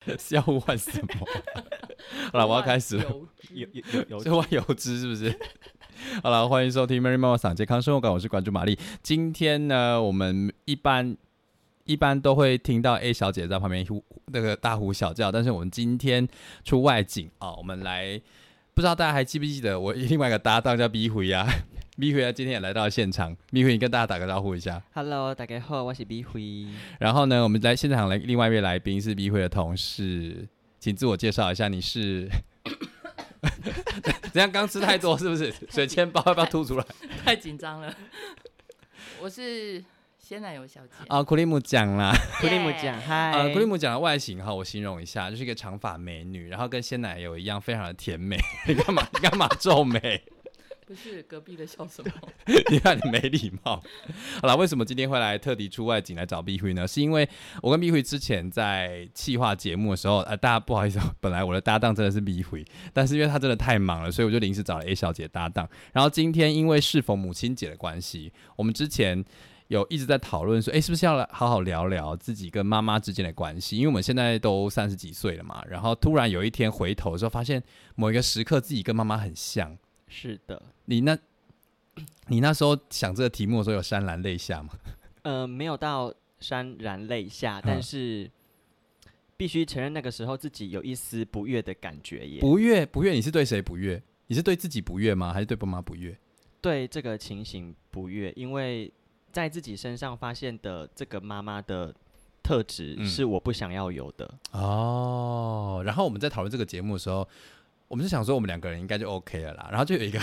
是要换什么？好了，我要开始了。有有有有是换油脂是不是？好了，欢迎收听 Mary 妈妈嗓健康生活馆，我是关注玛丽。今天呢，我们一般一般都会听到 A 小姐在旁边呼那个大呼小叫，但是我们今天出外景啊，我们来不知道大家还记不记得我另外一个搭档叫 B 回呀，B 回啊，今天也来到现场，B 回你跟大家打个招呼一下。Hello，大家好，我是 B 辉。然后呢，我们来现场来另外一位来宾是 B 回的同事，请自我介绍一下，你是？怎样？刚吃太多是不是？水煎包要不要吐出来？太紧张了。我是鲜奶油小姐，啊，库里姆讲啦，库里姆讲嗨，呃，库利姆讲的外形哈，我形容一下，就是一个长发美女，然后跟鲜奶油一样，非常的甜美。你干嘛？你干嘛皱眉？不是隔壁的笑什么？你看你没礼貌。好了，为什么今天会来特地出外景来找碧辉呢？是因为我跟碧辉之前在企划节目的时候，呃，大家不好意思哦，本来我的搭档真的是碧辉，但是因为他真的太忙了，所以我就临时找了 A 小姐搭档。然后今天因为适逢母亲节的关系，我们之前。有一直在讨论说，诶，是不是要来好好聊聊自己跟妈妈之间的关系？因为我们现在都三十几岁了嘛，然后突然有一天回头的时候，发现某一个时刻自己跟妈妈很像。是的，你那，你那时候想这个题目的时候有潸然泪下吗？呃，没有到潸然泪下，但是必须承认那个时候自己有一丝不悦的感觉耶。不悦，不悦，你是对谁不悦？你是对自己不悦吗？还是对爸妈不悦？对这个情形不悦，因为在自己身上发现的这个妈妈的特质嗯是我不想要有的。哦，然后我们在讨论这个节目的时候，我们就想说我们两个人应该就 OK 了啦。然后就有一个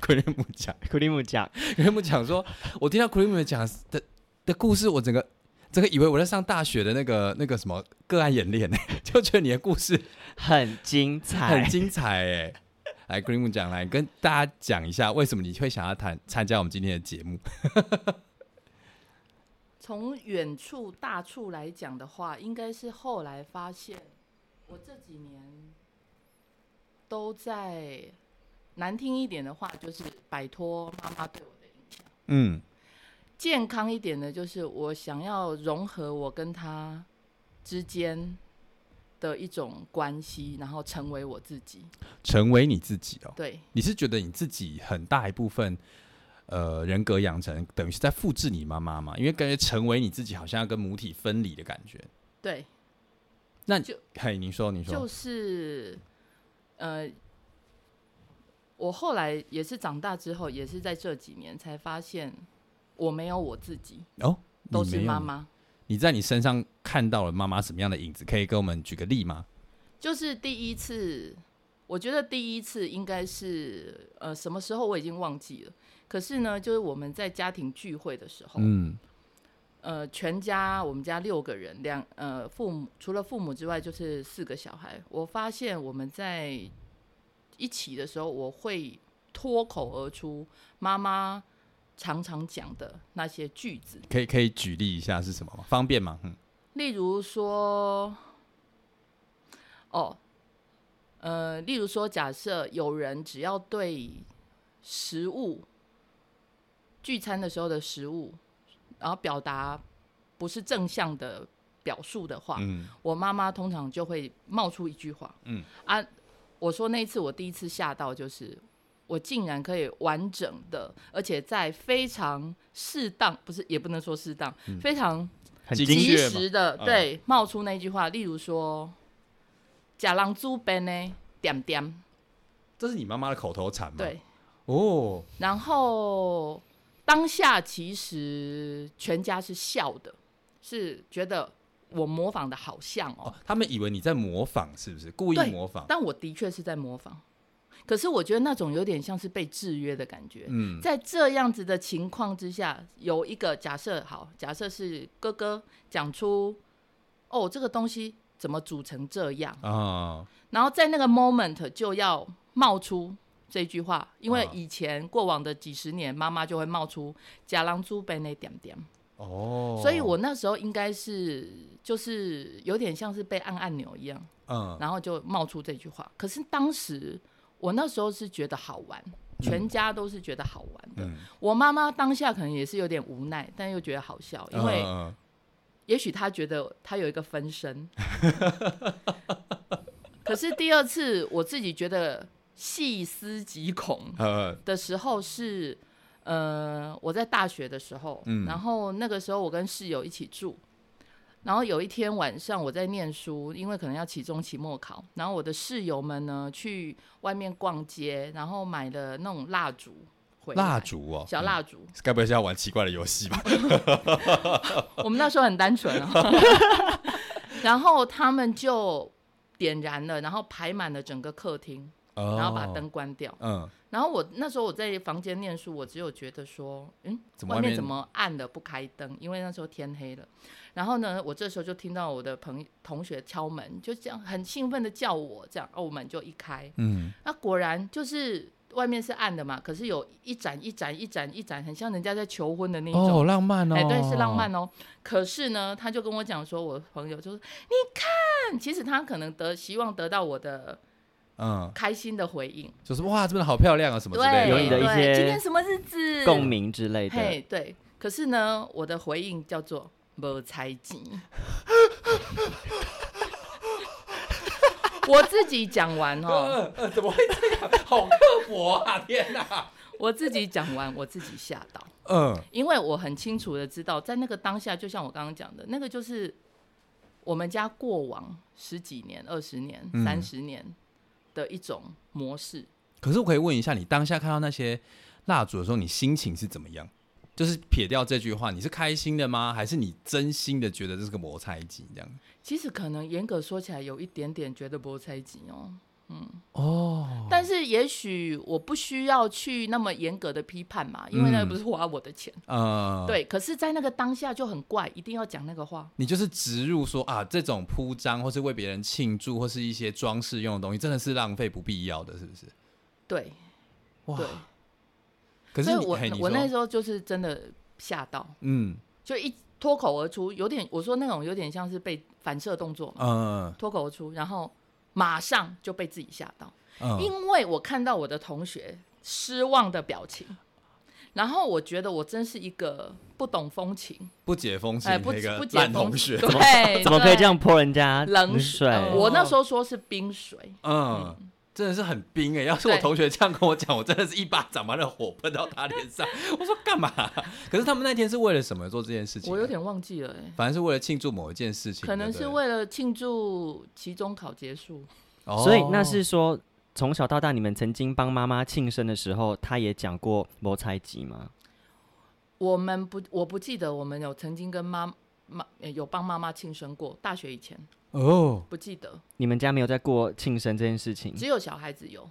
奎利姆讲，库利姆讲，奎利姆讲说，我听到奎利姆讲的的故事，我整个整个以为我在上大学的那个那个什么个案演练呢，就觉得你的故事很精彩，很精彩哎。来，奎利姆讲，来跟大家讲一下，为什么你会想要谈参加我们今天的节目？从远处大处来讲的话，应该是后来发现，我这几年都在难听一点的话，就是摆脱妈妈对我的影响；嗯健康一点的，就是我想要融合我跟他之间的一种关系，然后成为我自己。成为你自己哦。对，你是觉得你自己很大一部分，呃，人格养成等于是在复制你妈妈嘛？因为感觉成为你自己，好像要跟母体分离的感觉。对，那就嘿，你说，你说，就是呃，我后来也是长大之后，也是在这几年才发现，我没有我自己，哦，都是妈妈。你在你身上看到了妈妈什么样的影子？可以给我们举个例吗？就是第一次，我觉得第一次应该是呃什么时候我已经忘记了。可是呢，就是我们在家庭聚会的时候，嗯呃，全家我们家六个人，两呃父母除了父母之外就是四个小孩。我发现我们在一起的时候，我会脱口而出妈妈常常讲的那些句子，可以可以举例一下是什么吗？方便吗？嗯例如说，哦，呃，例如说，假设有人只要对食物聚餐的时候的食物，然后表达不是正向的表述的话，嗯我妈妈通常就会冒出一句话，嗯。啊，我说那一次我第一次吓到，就是我竟然可以完整的，而且在非常适当，不是也不能说适当，非常很及时的嗯。对冒出那句话，例如说“假狼猪边呢点点这是你妈妈的口头禅”，吗？对，哦，然后当下其实全家是笑的，是觉得我模仿的好像哦哦，他们以为你在模仿，是不是故意模仿？但我的确是在模仿。可是我觉得那种有点像是被制约的感觉。嗯在这样子的情况之下，有一个假设，好，假设是哥哥讲出，哦，这个东西怎么煮成这样，啊，然后在那个 moment 就要冒出这句话，因为啊以前过往的几十年，妈妈就会冒出“假狼猪被那点点”，哦，所以我那时候应该是就是有点像是被按按钮一样。嗯然后就冒出这句话。可是当时我那时候是觉得好玩，全家都是觉得好玩的。嗯，我妈妈当下可能也是有点无奈，但又觉得好笑，因为嗯也许她觉得她有一个分身，可是第二次我自己觉得细思极恐 呃，的时候是，呃，我在大学的时候，嗯。然后那个时候我跟室友一起住，然后有一天晚上我在念书，因为可能要期中、期末考，然后我的室友们呢去外面逛街，然后买了那种蜡烛蜡烛哦，小蜡烛，嗯，该不会是要玩奇怪的游戏吧？我们那时候很单纯啊，然后他们就点燃了，然后排满了整个客厅，然然后把灯，关掉。嗯，然后我那时候我在房间念书，我只有觉得说，嗯，外面怎么外面怎么暗了不开灯？因为那时候天黑了。然后呢，我这时候就听到我的朋同学敲门，就这样很兴奋的叫我，这样，哦，我门就一开，嗯，那果然就是外面是暗的嘛，可是有一盏一盏一盏一盏，很像人家在求婚的那种。哦，浪漫哦，哎、对，是浪漫哦。可是呢，他就跟我讲说，我的朋友就说，你看，其实他可能得希望得到我的嗯，开心的回应，就是哇，这边好漂亮啊，什么之类，的，有你的一些今天什么日子，共，鸣之类的。嘿，对。可是呢，我的回应叫做没猜忌。我自己讲完哦，呃，怎么会这样？好刻薄啊！天哪，我自己讲完，我自己吓到。嗯，因为我很清楚的知道，在那个当下，就像我刚刚讲的，那个就是我们家过往十几年、二十年、嗯三十年的一种模式。可是我可以问一下，你当下看到那些蜡烛的时候，你心情是怎么样？就是撇掉这句话，你是开心的吗？还是你真心的觉得这是个摩擦机这样？其实可能严格说起来，有一点点觉得摩擦机哦。哦，但是也许我不需要去那么严格的批判嘛，因为那嗯不是花我的钱。呃，，对，可是，在那个当下就很怪，一定要讲那个话。你就是植入说啊，这种铺张或是为别人庆祝或是一些装饰用的东西，真的是浪费不必要的，是不是？对哇。对，可是我我那时候就是真的吓到，嗯。就一脱口而出，有点我说那种有点像是被反射动作嘛，嗯。脱口而出，然后马上就被自己吓到，嗯，因为我看到我的同学失望的表情，然后我觉得我真是一个不懂风情，不解风情哎，不那个不解风情，烂同学，对，怎么可以这？样泼人家冷水？呃我那时候说是冰水，嗯。真的是很冰哎、要是我同学这样跟我讲，我真的是一巴掌把那火喷到他脸上。我说干嘛？可是他们那天是为了什么做这件事情啊？我有点忘记了、哎，反正是为了庆祝某一件事情，可能是为了庆祝期中考结束。哦所以那是说，从小到大，你们曾经帮妈妈庆生的时候，她也讲过摩猜吉吗？我们不，我不记得我们有曾经跟妈妈呃有帮妈妈庆生过。大学以前哦，不记得，你们家没有在过庆生这件事情？只有小孩子有，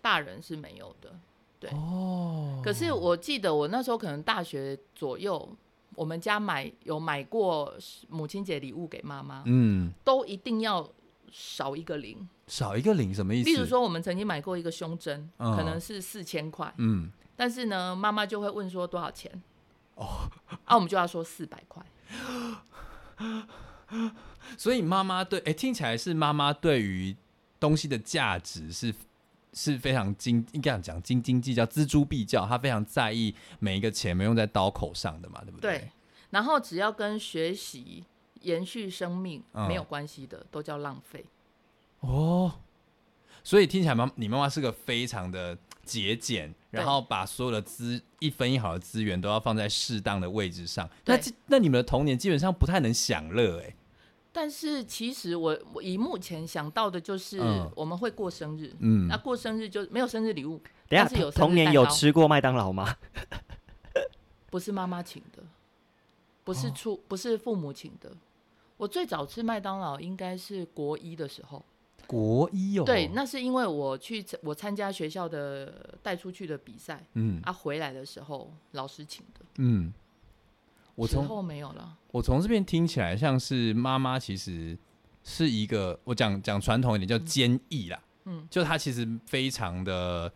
大人是没有的。对，哦，可是我记得我那时候可能大学左右，我们家买有买过母亲节礼物给妈妈，嗯，都一定要少一个零。少一个零什么意思？例如，说，我们曾经买过一个胸针，嗯可能是四千块，嗯，但是呢，妈妈就会问说多少钱？哦，啊，我们就要说四百块。所以妈妈对，哎、听起来是妈妈对于东西的价值是是非常斤，应该讲斤斤计较、锱铢必较，她非常在意每一个钱没用在刀口上的嘛，对不对？对，然后只要跟学习、延续生命嗯没有关系的，都叫浪费。哦，所以听起来妈，你妈妈是个非常的节俭，然后把所有的资一分一毫的资源都要放在适当的位置上。那那你们的童年基本上不太能享乐，哎，但是其实我我以目前想到的就是嗯。我们会过生日，嗯。那过生日就没有生日礼物，等一下但是有生日童年有糕吃过麦当劳吗？不是妈妈请的，不是哦。出、不是父母请的。我最早吃麦当劳应该是国一的时候，国一哦，对，那是因为我去我参加学校的带出去的比赛，嗯。啊，回来的时候老师请的，嗯，我从没有了。我从这边听起来像是妈妈其实是一个，我讲讲传统一点叫坚毅啦，嗯就她其实非常的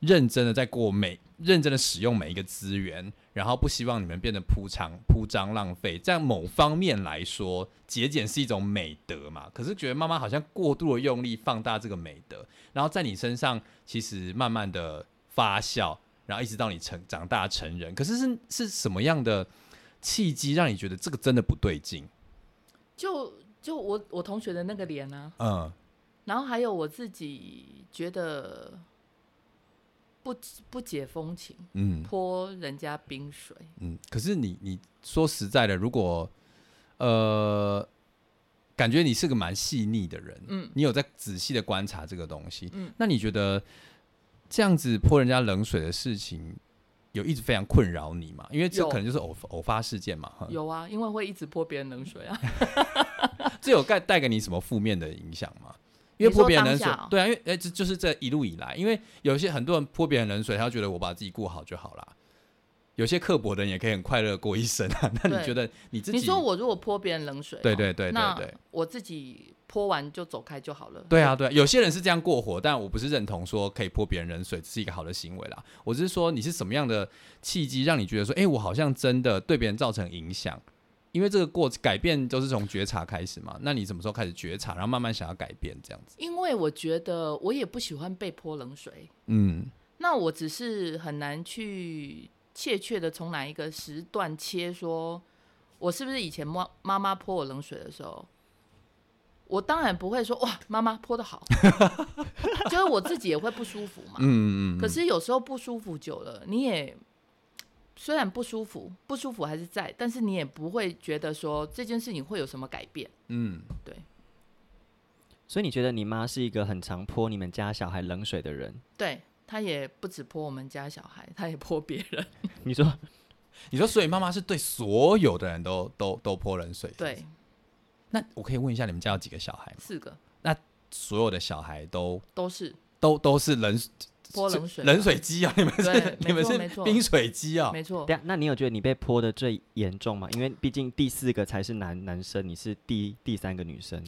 认真的在过每认真的使用每一个资源，然后不希望你们变得铺张铺张浪费。在某方面来说，节俭是一种美德嘛，可是觉得妈妈好像过度的用力放大这个美德，然后在你身上其实慢慢的发酵，然后一直到你成长大成人，可是是是什么样的？契机让你觉得这个真的不对劲？就就我我同学的那个脸啊，嗯。然后还有我自己觉得不不解风情，嗯。泼人家冰水，嗯。可是你你说实在的，如果呃，感觉你是个蛮细腻的人，嗯。你有在仔细的观察这个东西，嗯。那你觉得这样子泼人家冷水的事情，有一直非常困扰你嘛？因为这可能就是偶偶发事件嘛，哈有啊，因为会一直泼别人冷水啊。这有带带给你什么负面的影响吗？因为泼别人冷水哦，对啊，因为哎，这就是这一路以来，因为有些很多人泼别人冷水，他觉得我把自己过好就好啦。有些刻薄的人也可以很快乐过一生啊。那你觉得你自己？你说我如果泼别人冷水哦、对对对对对我自己泼完就走开就好了。对啊，对啊，有些人是这样过火，但我不是认同说可以泼别人冷水，这是一个好的行为啦。我只是说你是什么样的契机让你觉得说，哎、我好像真的对别人造成影响？因为这个过改变都是从觉察开始嘛。那你什么时候开始觉察，然后慢慢想要改变这样子？因为我觉得我也不喜欢被泼冷水，嗯那我只是很难去切切的从哪一个时段切说，我是不是以前妈妈妈泼我冷水的时候，我当然不会说哇妈妈泼的好，就是我自己也会不舒服嘛。嗯嗯嗯。可是有时候不舒服久了，你也虽然不舒服，不舒服还是在，但是你也不会觉得说这件事情会有什么改变。嗯，对所以你觉得你妈是一个很常泼你们家小孩冷水的人？对，她也不止泼我们家小孩，她也泼别人。你说你说，所以妈妈是对所有的人都都都泼冷水？是是对，那我可以问一下，你们家有几个小孩吗？四个那所有的小孩都都是都都是冷泼冷水，冷水机啊？你们是 你们没错没错是冰水机啊？没错。对啊，那你有觉得你被泼的最严重吗？因为毕竟第四个才是男男生，你是第第三个女生。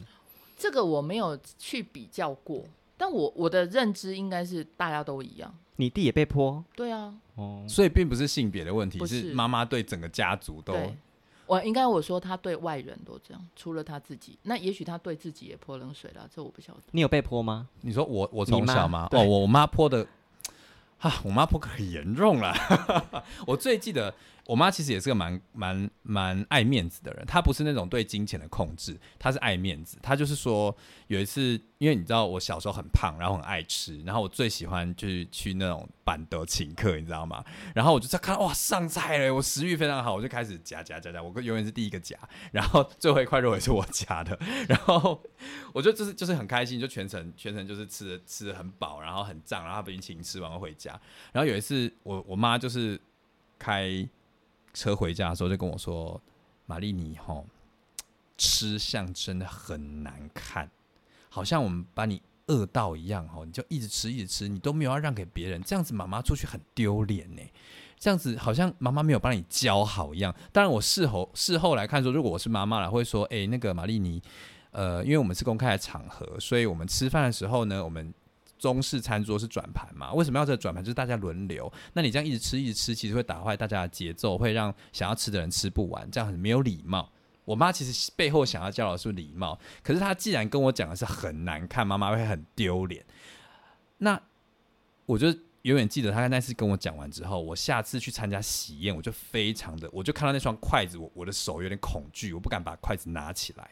这个我没有去比较过，但我我的认知应该是大家都一样。你弟也被泼对啊，哦，所以并不是性别的问题，是是妈妈对整个家族都对，我应该我说他对外人都这样，除了他自己，那也许他对自己也泼冷水了，这我不晓得。你有被泼吗？你说我我从小吗？对哦，我我妈泼的，啊，我妈泼可严重了。我最记得，我妈其实也是个蛮蛮蛮爱面子的人，她不是那种对金钱的控制，她是爱面子。她就是说，有一次，因为你知道我小时候很胖，然后很爱吃，然后我最喜欢就是去那种板德请客，你知道吗？然后我就在看，哇，上菜了，我食欲非常好，我就开始夹夹夹夹，我永远是第一个夹，然后最后一块肉也是我夹的，然后我就就是就是很开心，就全程全程就是吃的吃的很饱，然后很胀，然后她不一请吃完回家。然后有一次我我妈就是开车回家的时候就跟我说：“玛丽你吼吃相真的很难看，好像我们把你饿到一样吼，你就一直吃一直吃，你都没有要让给别人，这样子妈妈出去很丢脸呢。”这样子好像妈妈没有帮你教好一样。当然，我事后事后来看说，如果我是妈妈了，会说：“诶，那个玛丽你，呃，因为我们是公开的场合，所以我们吃饭的时候呢，我们中式餐桌是转盘嘛？为什么要这个转盘？就是大家轮流。那你这样一直吃一直吃，其实会打坏大家的节奏，会让想要吃的人吃不完，这样很没有礼貌。我妈其实背后想要教的是礼貌，可是她既然跟我讲的是很难看，妈妈会很丢脸。那我就永远记得她那次跟我讲完之后，我下次去参加喜宴，我就非常的，我就看到那双筷子，我我的手有点恐惧，我不敢把筷子拿起来。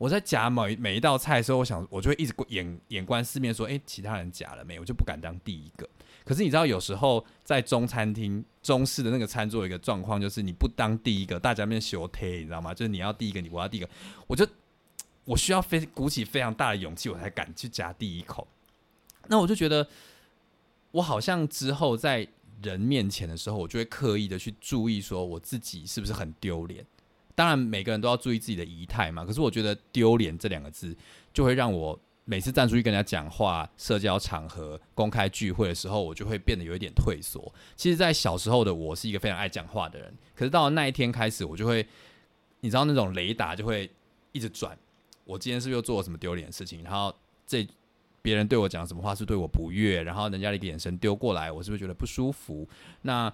我在夹每每一道菜的时候，我想我就会一直眼眼观四面，说：“诶，其他人夹了没？”我就不敢当第一个。可是你知道，有时候在中餐厅中式的那个餐桌，有一个状况就是你不当第一个，大家面修贴，你知道吗？就是你要第一个，你我要第一个，我就我需要非鼓起非常大的勇气，我才敢去夹第一口。那我就觉得，我好像之后在人面前的时候，我就会刻意的去注意，说我自己是不是很丢脸。当然，每个人都要注意自己的仪态嘛。可是我觉得“丢脸”这两个字，就会让我每次站出去跟人家讲话、社交场合、公开聚会的时候，我就会变得有一点退缩。其实，在小时候的我是一个非常爱讲话的人，可是到了那一天开始，我就会，你知道那种雷达就会一直转。我今天是不是又做了什么丢脸的事情？然后这别人对我讲什么话是对我不悦，然后人家的一个眼神丢过来，我是不是觉得不舒服？那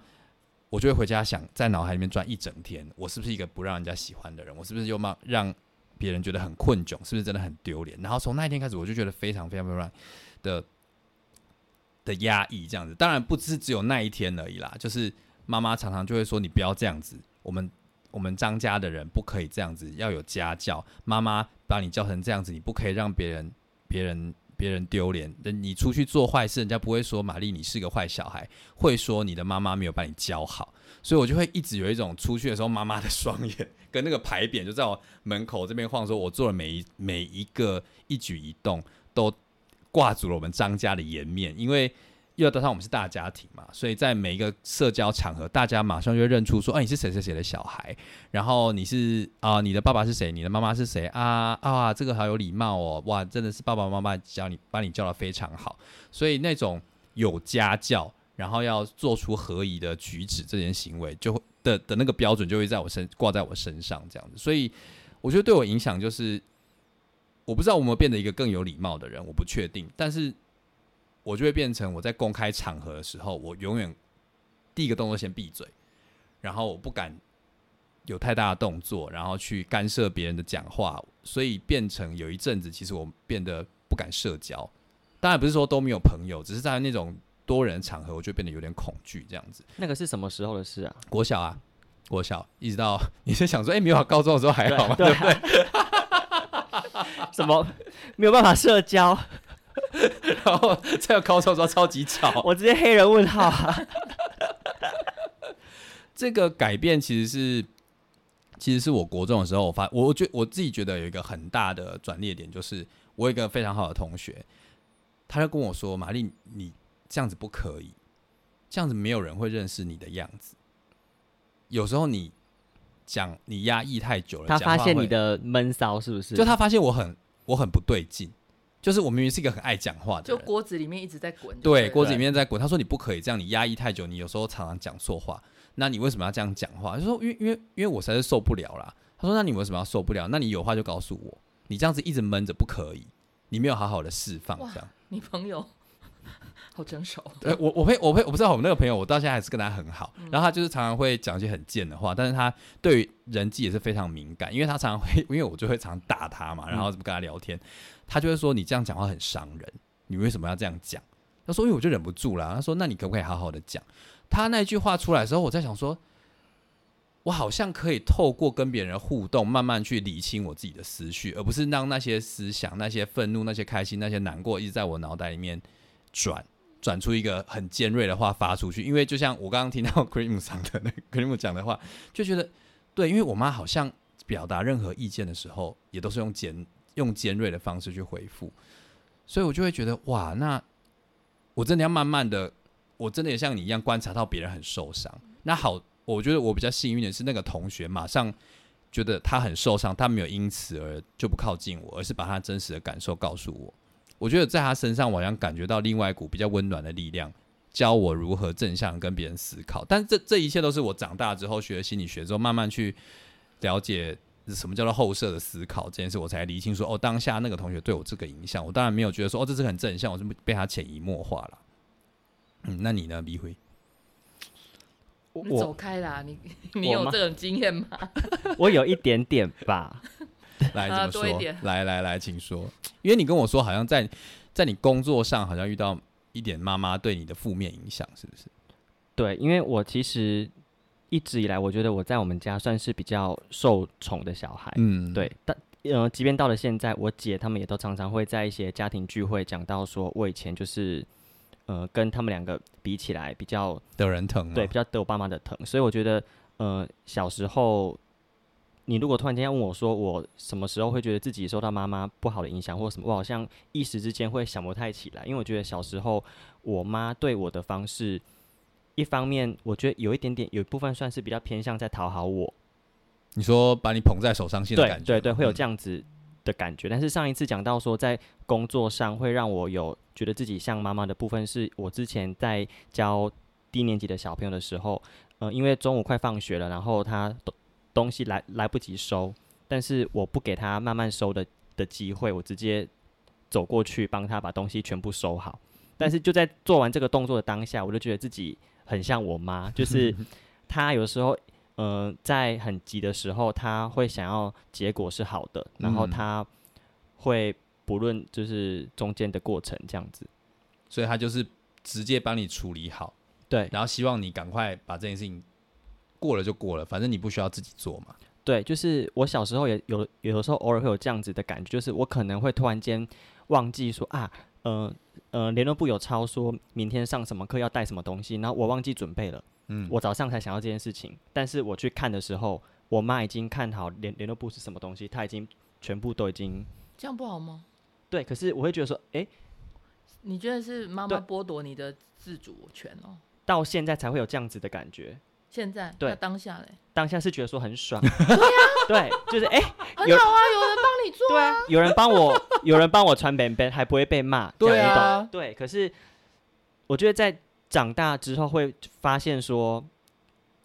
我就会回家想，在脑海里面转一整天，我是不是一个不让人家喜欢的人？我是不是又让让别人觉得很困窘？是不是真的很丢脸？然后从那一天开始，我就觉得非常非常非常的的压抑，这样子。当然不是只有那一天而已啦，就是妈妈常常就会说：“你不要这样子。”我们我们张家的人不可以这样子，要有家教。妈妈把你教成这样子，你不可以让别人、别人、别人丢脸。你出去做坏事，人家不会说玛丽你是个坏小孩，会说你的妈妈没有把你教好。所以我就会一直有一种出去的时候，妈妈的双眼跟那个牌匾就在我门口这边晃，说我做的每一每一个一举一动都挂住了我们张家的颜面，因为。又要加上我们是大家庭嘛，所以在每一个社交场合，大家马上就会认出说，哎，你是谁谁谁的小孩，然后你是啊，你的爸爸是谁，你的妈妈是谁啊啊，这个好有礼貌哦，哇，真的是爸爸妈妈教你，把你教的非常好，所以那种有家教，然后要做出合宜的举止，这件行为就会的的那个标准就会在我身挂在我身上这样子，所以我觉得对我影响就是，我不知道我们变得一个更有礼貌的人，我不确定，但是。我就会变成我在公开场合的时候，我永远第一个动作先闭嘴，然后我不敢有太大的动作，然后去干涉别人的讲话，所以变成有一阵子，其实我变得不敢社交。当然不是说都没有朋友，只是在那种多人场合，我就变得有点恐惧这样子。那个是什么时候的事啊？国小啊，国小一直到你是想说，哎，没有高中的时候还好吗？对不对？什么没有办法社交？然后在有高中时候超级吵，我直接黑人问号啊。这个改变其实是，其实是我国中的时候，我发我觉我自己觉得有一个很大的转捩点，就是我有一个非常好的同学，他就跟我说：“玛丽，你这样子不可以，这样子没有人会认识你的样子。有时候你讲你压抑太久了，他发现你的闷骚是不是？就他发现我很我很不对劲。”就是我明明是一个很爱讲话的，就锅子里面一直在滚。对，锅子里面在滚。他说你不可以这样，你压抑太久，你有时候常常讲错话。那你为什么要这样讲话？就说因为因为因为我实在是受不了啦。他说那你为什么要受不了？那你有话就告诉我。你这样子一直闷着不可以，你没有好好的释放这样。你朋友 好成熟。对，我我会我会我不知道我们那个朋友，我到现在还是跟他很好。然后他就是常常会讲一些很贱的话，但是他对于人际也是非常敏感，因为他常常会因为我就会常打他嘛，然后怎么跟他聊天。他就会说：“你这样讲话很伤人，你为什么要这样讲？”他说：“因为我就忍不住了。”他说：“那你可不可以好好的讲？”他那句话出来的时候，我在想说，我好像可以透过跟别人互动，慢慢去理清我自己的思绪，而不是让那些思想、那些愤怒、那些开心、那些难过，一直在我脑袋里面转转出一个很尖锐的话发出去。因为就像我刚刚听到 Cream 上的那 Cream 讲的话，就觉得对，因为我妈好像表达任何意见的时候，也都是用尖。用尖锐的方式去回复，所以我就会觉得哇，那我真的要慢慢的，我真的也像你一样观察到别人很受伤。那好，我觉得我比较幸运的是，那个同学马上觉得他很受伤，他没有因此而就不靠近我，而是把他真实的感受告诉我。我觉得在他身上，我好像感觉到另外一股比较温暖的力量，教我如何正向跟别人思考。但这这一切都是我长大之后学了心理学之后，慢慢去了解。什么叫做后设的思考这件事，我才理清说哦，当下那个同学对我这个影响，我当然没有觉得说哦，这是很正向，我是被他潜移默化了。嗯，那你呢，李辉？我走开啦！你 你有这种经验吗？我有一点点吧。来怎么说？来来来，请说。因为你跟我说，好像在在你工作上，好像遇到一点妈妈对你的负面影响，是不是？对，因为我其实。一直以来，我觉得我在我们家算是比较受宠的小孩。嗯，对。但呃，即便到了现在，我姐他们也都常常会在一些家庭聚会讲到，说我以前就是呃，跟他们两个比起来比较得人疼，对，比较得我爸妈的疼。所以我觉得，呃，小时候你如果突然间要问我说，我什么时候会觉得自己受到妈妈不好的影响，或什么，我好像一时之间会想不太起来，因为我觉得小时候我妈对我的方式。一方面，我觉得有一点点，有一部分算是比较偏向在讨好我。你说把你捧在手上心的感觉，对对，会有这样子的感觉。但是上一次讲到说，在工作上会让我有觉得自己像妈妈的部分，是我之前在教低年级的小朋友的时候，呃，因为中午快放学了，然后他东东西来来不及收，但是我不给他慢慢收的的机会，我直接走过去帮他把东西全部收好。但是就在做完这个动作的当下，我就觉得自己。很像我妈，就是 她有时候，呃，在很急的时候，她会想要结果是好的，然后她会不论就是中间的过程这样子，所以她就是直接帮你处理好，对，然后希望你赶快把这件事情。过了就过了，反正你不需要自己做嘛。对，就是我小时候也有，有的时候偶尔会有这样子的感觉，就是我可能会突然间忘记说啊，呃呃，联络部有抄说明天上什么课要带什么东西，然后我忘记准备了，嗯，我早上才想到这件事情，但是我去看的时候，我妈已经看好联联络部是什么东西，她已经全部都已经这样不好吗？对，可是我会觉得说，诶，你觉得是妈对妈剥夺你的自主权哦？到现在才会有这样子的感觉，现在对。那当下嘞，当下是觉得说很爽，对，就是诶，有很好啊，有人帮你做对啊，有人帮我，有人帮我传本本，还不会被骂，这样你对啊懂？对，可是我觉得在长大之后会发现说，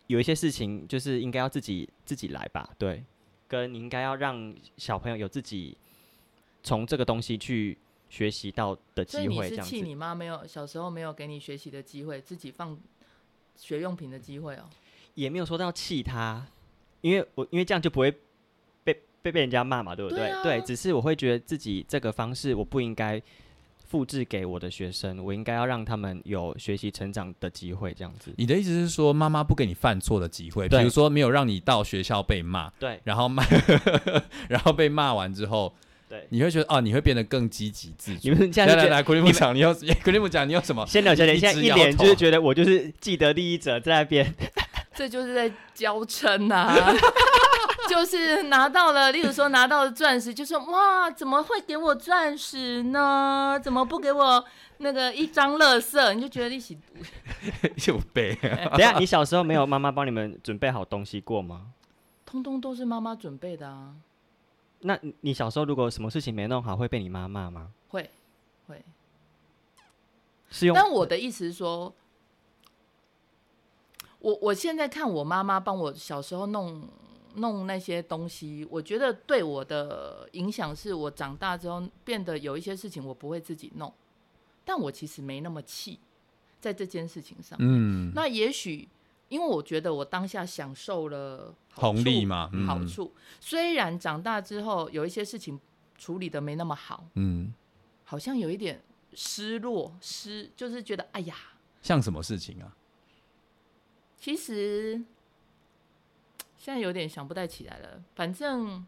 有一些事情就是应该要自己自己来吧，对，跟你应该要让小朋友有自己从这个东西去学习到的所以机会，你是气这样子。你妈没有小时候没有给你学习的机会，自己放学用品的机会哦。也没有说到气他，因为我因为这样就不会被被被人家骂嘛，对不对对？啊只是我会觉得自己这个方式我不应该复制给我的学生，我应该要让他们有学习成长的机会，这样子。你的意思是说，妈妈不给你犯错的机会，比如说没有让你到学校被骂，对然后骂，然后被骂完之后，对，你会觉得哦，你会变得更积极自主你。们现在。来来来，古力木讲，你有古力木讲，你有什么？先了解点，一现在一直摇头脸就是觉得我就是既得利益者在那边，这就是在娇嗔呐，就是拿到了，例如说拿到了钻石，就说哇，怎么会给我钻石呢？怎么不给我那个一张乐色？你就觉得 一起有背，等下你小时候没有妈妈帮你们准备好东西过吗？通通都是妈妈准备的啊，那你你小时候如果什么事情没弄好，会被你妈骂吗？会会。是用但我的意思是说，我我现在看我妈妈帮我小时候弄弄那些东西，我觉得对我的影响是我长大之后变得有一些事情我不会自己弄，但我其实没那么气在这件事情上。嗯，那也许因为我觉得我当下享受了红利嘛，嗯好，处，虽然长大之后有一些事情处理的没那么好，嗯，好像有一点失落，失就是觉得哎呀。像什么事情啊？其实现在有点想不太起来了。反正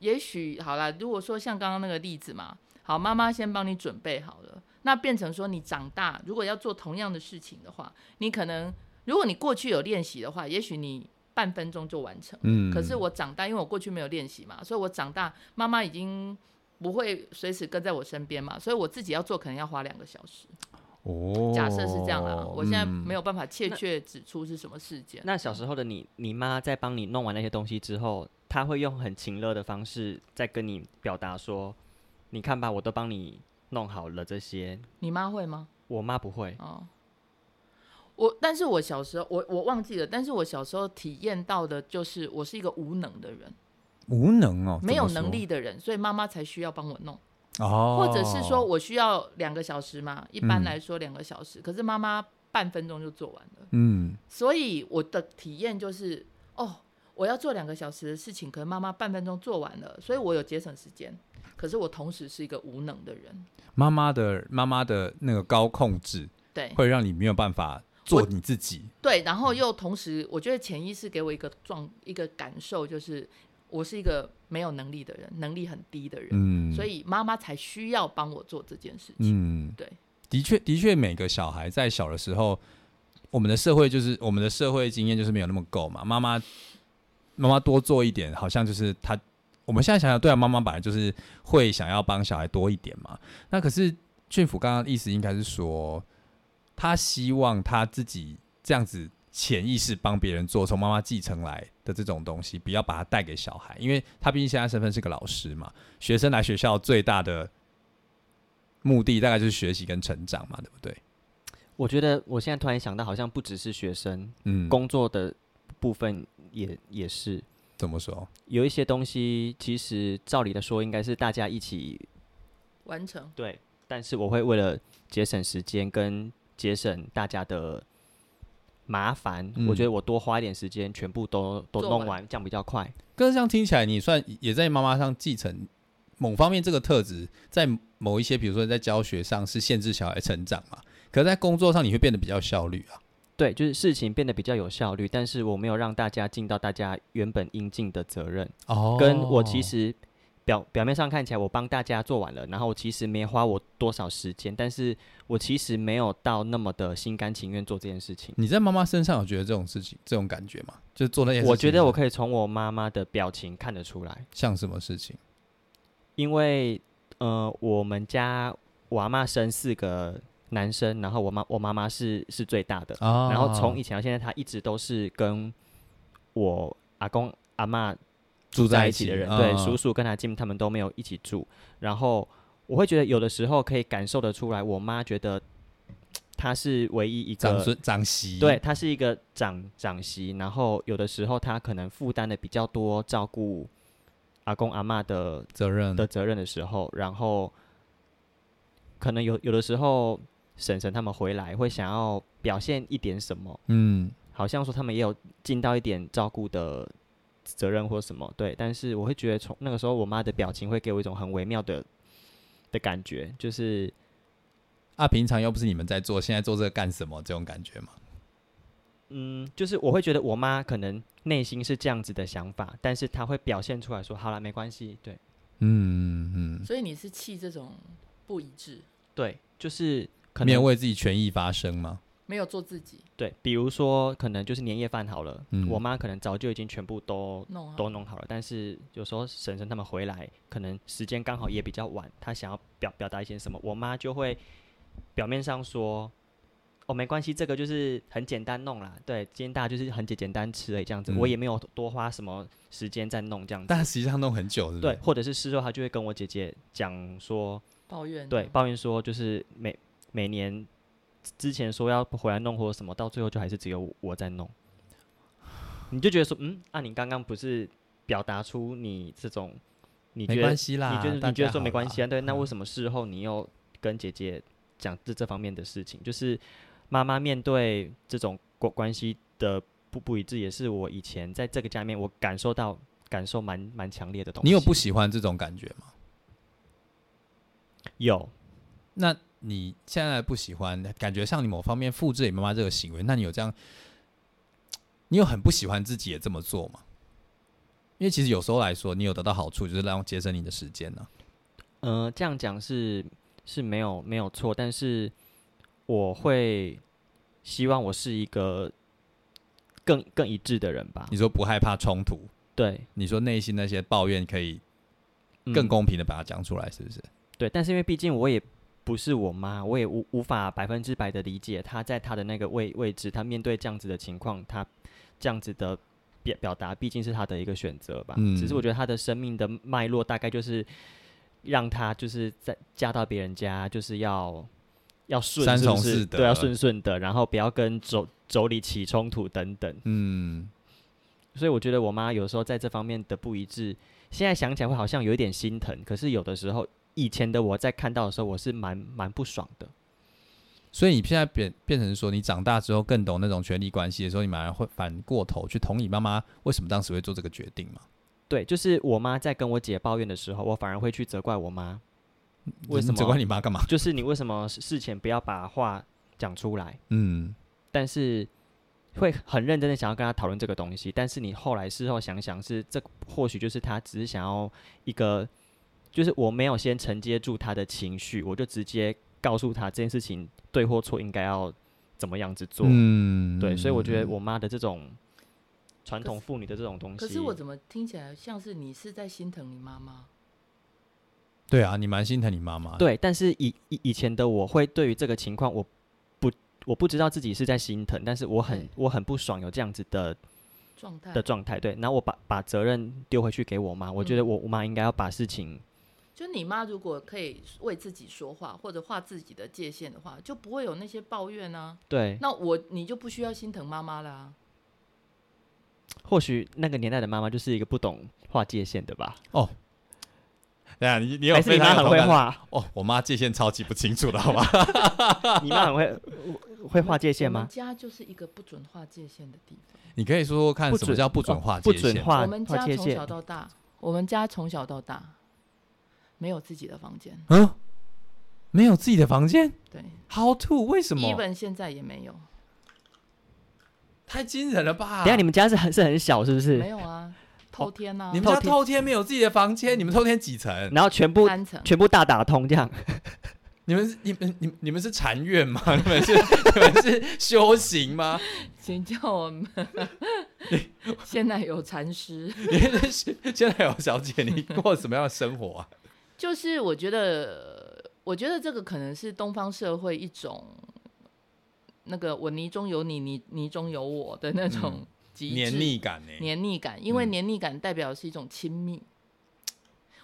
也许好啦，如果说像刚刚那个例子嘛，好，妈妈先帮你准备好了，那变成说你长大如果要做同样的事情的话，你可能如果你过去有练习的话，也许你半分钟就完成。嗯，可是我长大，因为我过去没有练习嘛，所以我长大，妈妈已经不会随时跟在我身边嘛，所以我自己要做可能要花两个小时。哦，假设是这样啦，我现在没有，办法确切指出是什么事件。那小时候的你，你妈在帮你弄完那些东西之后，她会用很情乐的方式在跟你表达说：“你看吧，我都帮你弄好了这些。你妈会吗？”我妈不会，哦，我但是我小时候我我忘记了，但是我小时候体验到的就是我是一个无能的人，无能哦，没有能力的人，所以妈妈才需要帮我弄，哦，或者是说我需要两个小时嘛，一般嗯来说两个小时，可是妈妈半分钟就做完了，嗯，所以我的体验就是哦。我要做两个小时的事情，可能妈妈半分钟做完了，所以我有节省时间。可是我同时是一个无能的人，妈妈的妈妈的那个高控制，对，会让你没有办法做你自己。对，然后又同时，我觉得潜意识给我一个状一个感受，就是我是一个没有能力的人，能力很低的人，嗯，所以妈妈才需要帮我做这件事情。嗯，对，的确，的确，每个小孩在小的时候，我们的社会就是我们的社会经验就是没有那么够嘛。妈妈，妈妈多做一点，好像就是他。我们现在想想，对啊，妈妈本来就是会想要帮小孩多一点嘛。那可是俊甫刚刚的意思应该是说，他希望他自己这样子潜意识帮别人做，从妈妈继承来的这种东西，不要把它带给小孩，因为他毕竟现在身份是个老师嘛。学生来学校最大的目的大概就是学习跟成长嘛，对不对？我觉得我现在突然想到，好像不只是学生，嗯，工作的部分也也是怎么说？有一些东西，其实照理的说，应该是大家一起完成。对，但是我会为了节省时间跟节省大家的麻烦，嗯我觉得我多花一点时间，全部都都弄完，这样比较快。可是这样听起来，你算也在妈妈上继承某方面这个特质，在某一些，比如说在教学上是限制小孩成长嘛。可是在工作上，你会变得比较效率啊。对，就是事情变得比较有效率，但是我没有让大家尽到大家原本应尽的责任。哦跟我其实表表面上看起来我帮大家做完了，然后我其实没花我多少时间，但是我其实没有到那么的心甘情愿做这件事情。你在妈妈身上有觉得这种事情这种感觉吗？就是做那些事情，我觉得我可以从我妈妈的表情看得出来，像什么事情？因为呃，我们家我阿妈生四个男生，然后我妈我妈妈是是最大的，啊然后从以前到现在，她一直都是跟我阿公阿妈住在一一起的人，对，嗯叔叔跟他进他们都没有一起住。然后我会觉得有的时候可以感受得出来，我妈觉得她是唯一一个，长孙长媳，对，她是一个长长媳。然后有的时候她可能负担的比较多，照顾阿公阿妈的责任的责任的时候，然后可能有有的时候婶婶他们回来会想要表现一点什么，嗯，好像说他们也有尽到一点照顾的责任或什么，对。但是我会觉得从那个时候，我妈的表情会给我一种很微妙的的感觉，就是啊，平常又不是你们在做，现在做这个干什么？这种感觉吗？嗯，就是我会觉得我妈可能内心是这样子的想法，但是她会表现出来说，好了，没关系，对嗯嗯所以你是气这种不一致，对，就是可嗯，没有为自己权益发声吗？没有做自己。对，比如说可能就是年夜饭好了，嗯。我妈可能早就已经全部都弄都弄好了，但是有时候婶婶他们回来，可能时间刚好也比较晚，她想要表表达一些什么，我妈就会表面上说，哦没关系，这个就是很简单弄啦，对，今天大家就是很简简单吃而已这样子，我嗯也没有多花什么时间在弄这样子，但实际上弄很久，是不是？对，，或者是事后她就会跟我姐姐讲说，抱怨。对，抱怨说就是每每年之前说要回来弄或者什么，到最后就还是只有我在弄。你就觉得说，嗯，啊，你刚刚不是表达出你这种，你觉得关系啦，你觉得你觉得说没关系啊？对，那为嗯什么事后你又跟姐姐讲这这方面的事情？就是妈妈面对这种关关系的不不一致，也是我以前在这个家里面我感受到感受蛮蛮强烈的东西。你有不喜欢这种感觉吗？有？那你现在不喜欢，感觉像你某方面复制你妈妈这个行为，那你有这样，你有很不喜欢自己也这么做吗？因为其实有时候来说，你有得到好处，就是让节省你的时间呢、呃，这样讲是是没有没有错，但是我会希望我是一个更更一致的人吧你。说不害怕冲突，对，你说内心那些抱怨可以更嗯公平的把它讲出来，是不是？对，但是因为毕竟我也不是我妈，我也无无法百分之百的理解她在她的那个位位置，她面对这样子的情况，她这样子的表表达，毕竟是她的一个选择吧。嗯只是我觉得她的生命的脉络大概就是让她就是在嫁到别人家，就是要要顺，三是不从四德是对，要顺顺的，然后不要跟妯妯娌起冲突等等。嗯，所以我觉得我妈有时候在这方面的不一致，现在想起来会好像有一点心疼，可是有的时候以前的我在看到的时候，我是蛮蛮不爽的。所以你现在变变成说，你长大之后更懂那种权力关系的时候，你反而会反过头去同你妈妈为什么当时会做这个决定嘛？对，就是我妈在跟我姐抱怨的时候，我反而会去责怪我妈，为什么责怪你妈干嘛？就是你为什么事事前不要把话讲出来？嗯，但是会很认真的想要跟她讨论这个东西，但是你后来事后想想是，这或许就是她只是想要一个，就是我没有先承接住他的情绪，我就直接告诉他这件事情对或错，应该要怎么样子做。嗯对，所以我觉得嗯我妈的这种传统妇女的这种东西，可是我怎么听起来像是你是在心疼你妈妈？对啊，你蛮心疼你妈妈。对，但是以以以前的我会对于这个情况，我不我不知道自己是在心疼，但是我很我很不爽有这样子的状态的状态。对，然后我把把责任丢回去给我妈，我觉得嗯我我妈应该要把事情就你妈如果可以为自己说话，或者画自己的界限的话，就不会有那些抱怨啊。对，那我你就不需要心疼妈妈啦。或许那个年代的妈妈就是一个不懂划界限的吧，哦对啊，你你有你非常妈很会画，哦，我妈界限超级不清楚的，好吧？你妈很会会划界限我们吗？家就是一个不准划界限的地方。你可以说说看什么叫不准哦划界限？不准划我们家从小，到大，我们家从小到大没有自己的房间，嗯，没有自己的房间对，How to？为什么？，even 现在也没有。太惊人了吧！等下你们家是很是很小是不是没是？有啊，偷天啊，你们家偷天透天没有自己的房间，你们偷天几层？然后全部三层，全部大打通这样，你们是你们你你们是禅院吗？你们是你们是修行吗？请叫我们。现在有禅师，你现在有小姐，你过什么样的生活啊？就是我觉得，我觉得这个可能是东方社会一种那个我泥中有你，你泥中有我的那种极致黏腻感呢？黏腻感，因为嗯黏腻感代表是一种亲密。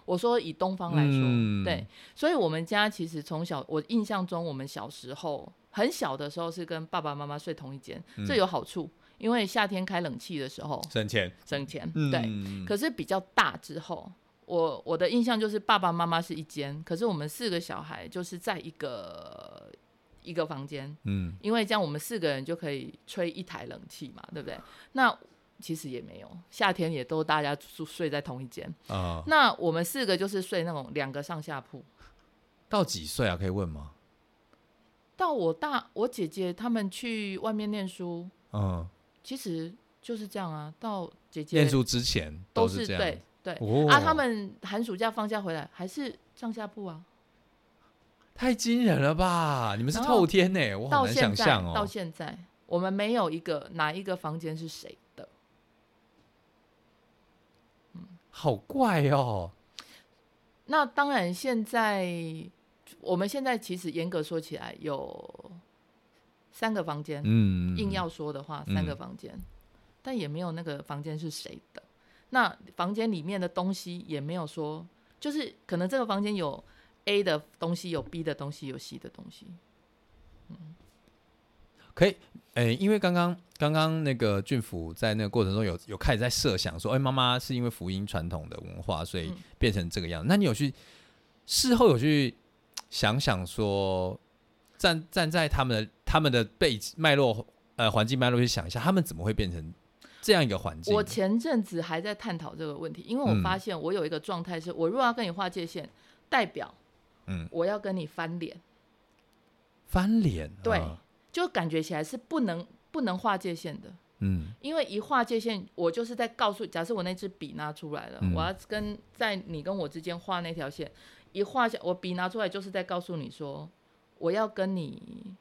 我说以东方来说，嗯对，所以我们家其实从小，我印象中我们小时候很小的时候是跟爸爸妈妈睡同一间，嗯这有好处，因为夏天开冷气的时候省钱。省钱，嗯，对。可是比较大之后，我我的印象就是爸爸妈妈是一间，可是我们四个小孩就是在一个一个房间，嗯因为这样我们四个人就可以吹一台冷气嘛，对不对？那其实也没有，夏天也都大家住睡在同一间。啊，那我们四个就是睡那种两个上下铺。到几岁啊？可以问吗？到我大我姐姐他们去外面念书，嗯，其实就是这样啊。到姐姐念书之前都是这样。对对、哦啊，他们寒暑假放假回来还是上下铺啊。太惊人了吧！你们是后透天呢，我好难想象哦到哦。现在，我们没有一个哪一个房间是谁的。好怪哦。那当然，现在我们现在其实严格说起来有三个房间，嗯，硬要说的话，嗯三个房间，但也没有那个房间是谁的。那房间里面的东西也没有说，就是可能这个房间有 A 的东西，有 B 的东西，有 C 的东西。嗯可以，诶、因为刚刚刚刚那个俊福在那个过程中有有开始在设想说，哎、妈妈是因为福音传统的文化，所以变成这个样子。那你有去事后有去想想说，站站在他们的他们的背景脉络呃环境脉络去想一下，他们怎么会变成这样一个环境？我前阵子还在探讨这个问题，因为我嗯。发现我有一个状态是，我如果要跟你划界限，代表嗯。我要跟你翻脸，翻脸，对啊。就感觉起来是不能不能划界限的。嗯。因为一划界限，我就是在告诉，假设我那支笔拿出来了，嗯。我要跟在你跟我之间画那条线，一画下，我笔拿出来就是在告诉你说，我要跟你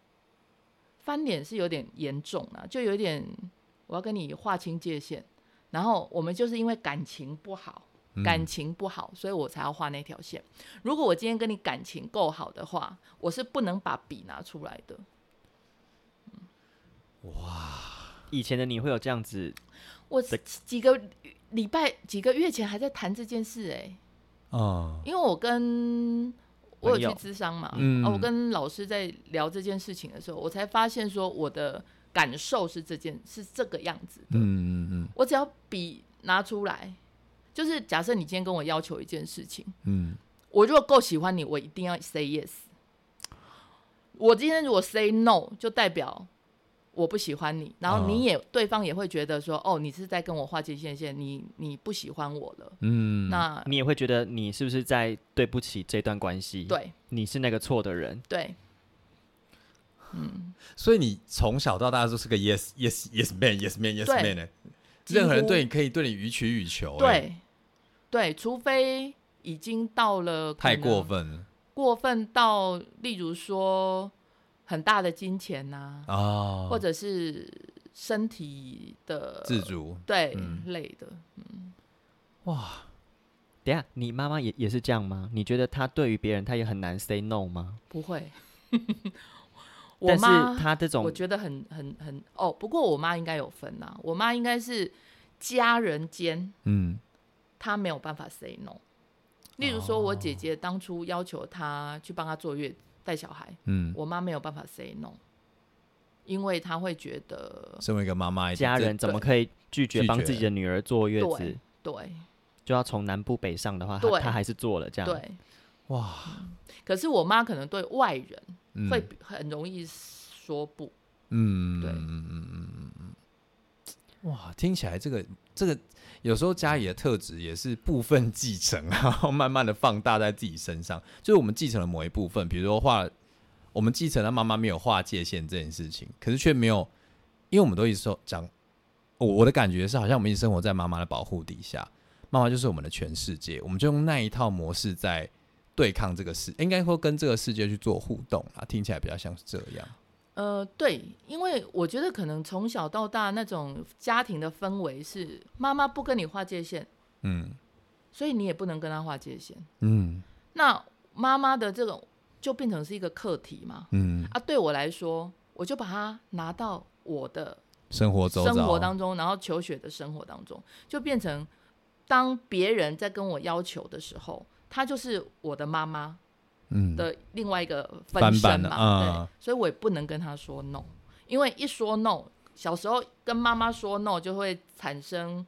翻脸是有点严重啊，就有点我要跟你划清界限，然后我们就是因为感情不好，嗯感情不好，所以我才要画那条线。如果我今天跟你感情够好的话，我是不能把笔拿出来的。哇以前的你会有这样子，我几个礼拜、几个月前还在谈这件事、哎。哦因为我跟我有去咨商嘛，嗯啊我跟老师在聊这件事情的时候，我才发现说我的感受是这件是这个样子的。嗯嗯嗯我只要笔拿出来，就是假设你今天跟我要求一件事情，嗯我如果够喜欢你，我一定要 say yes。我今天如果 say no，就代表我不喜欢你，然后哦你也、对方也会觉得说，哦，你是在跟我划界限线，你你不喜欢我了。嗯，那你也会觉得你是不是在对不起这段关系？，对你是那个错的人。对，嗯，所以你从小到大都是个 yes yes yes man yes man yes man 呢、任何人对你可以对你予取予求、欸，，对对，除非已经到了太过分了。过分到，例如说很大的金钱呐、啊，或者是身体的自主。对、嗯类的，哇，等下，你妈妈也也是这样吗？你觉得她对于别人，她也很难 say no 吗？不会。我但是妈她这种我，觉得很很很哦，不过我妈应该有分呐、我妈应该是家人间嗯她没有办法 say no。例如说，我姐姐当初要求她去帮她坐月带小孩，嗯，我妈没有办法 say no，因为她会觉得身为一个妈妈，家人怎么可以拒绝帮自己的女儿坐月子对？对就要从南部北上的话，她对她还是做了这样。对。哇，可是我妈可能对外人嗯。会很容易说不，嗯对。嗯嗯嗯嗯嗯，哇，听起来这个这个有时候家里的特质也是部分继承，然后慢慢的放大在自己身上。就是我们继承了某一部分，比如说画，我们继承了妈妈没有划界限这件事情，可是却没有，因为我们都一直说讲我我的感觉是，好像我们一直生活在妈妈的保护底下，妈妈就是我们的全世界，我们就用那一套模式在对抗这个世，应该说跟这个世界去做互动啊，听起来比较像是这样。呃，对，因为我觉得可能从小到大那种家庭的氛围是妈妈不跟你划界限，嗯所以你也不能跟她划界限。嗯那妈妈的这种就变成是一个课题嘛。嗯，啊，对我来说，我就把它拿到我的生活中生活当中，然后求学的生活当中，就变成当别人在跟我要求的时候，她就是我的妈妈嗯的另外一个分身嘛，啊对，所以我也不能跟她说 no，因为一说 no，小时候跟妈妈说 no 就会产生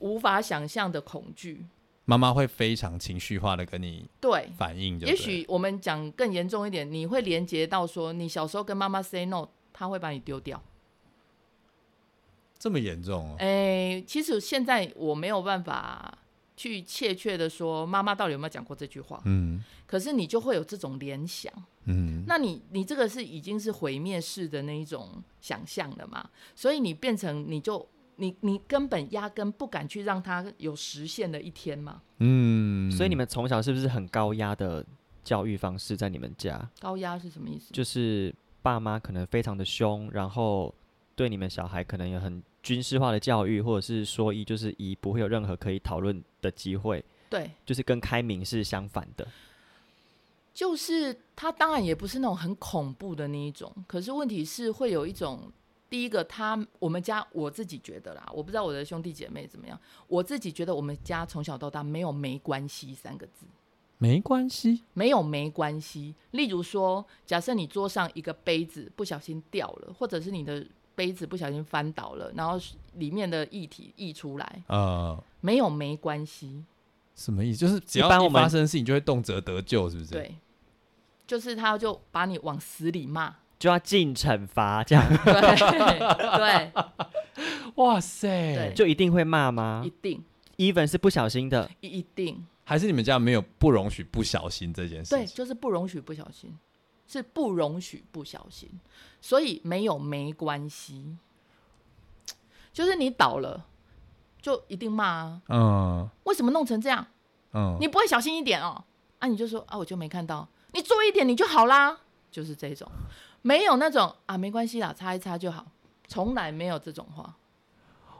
无法想象的恐惧。妈妈会非常情绪化的跟你对，反应也许我们讲更严重一点，你会连接到说，你小时候跟妈妈 say no，她会把你丢掉。这么严重哦。哎、其实现在我没有办法去切确的说妈妈到底有没有讲过这句话，嗯可是你就会有这种联想。嗯那你你这个是已经是毁灭式的那一种想象了嘛？所以你变成你就你你根本压根不敢去让他有实现的一天嘛？嗯，所以你们从小是不是很高压的教育方式在你们家？高压是什么意思？就是爸妈可能非常的凶，然后对你们小孩可能也很军事化的教育，或者是说一就是一不会有任何可以讨论的机会，对，就是跟开明是相反的。就是他当然也不是那种很恐怖的那一种，可是问题是会有一种，第一个他我们家我自己觉得啦，我不知道我的兄弟姐妹怎么样，我自己觉得我们家从小到大没有没关系三个字，没关系，没有没关系。例如说，假设你桌上一个杯子不小心掉了，或者是你的杯子不小心翻倒了，然后里面的液体溢出来，呃，没有没关系，什么意思？就是只要一发生事情就会动辄得救，是不是？，对，就是他就把你往死里骂，就要进惩罚，这样 对对。哇塞，就一定会骂吗一定？even 是不小心的，一一定还是你们家没有不容许不小心这件事对，就是不容许不小心，是不容许不小心，所以没有没关系，就是你倒了就一定骂啊，嗯。为什么弄成这样？嗯，你不会小心一点哦？啊，你就说啊，我就没看到，你做一点你就好啦，就是这种，没有那种啊，没关系啦，擦一擦就好，从来没有这种话，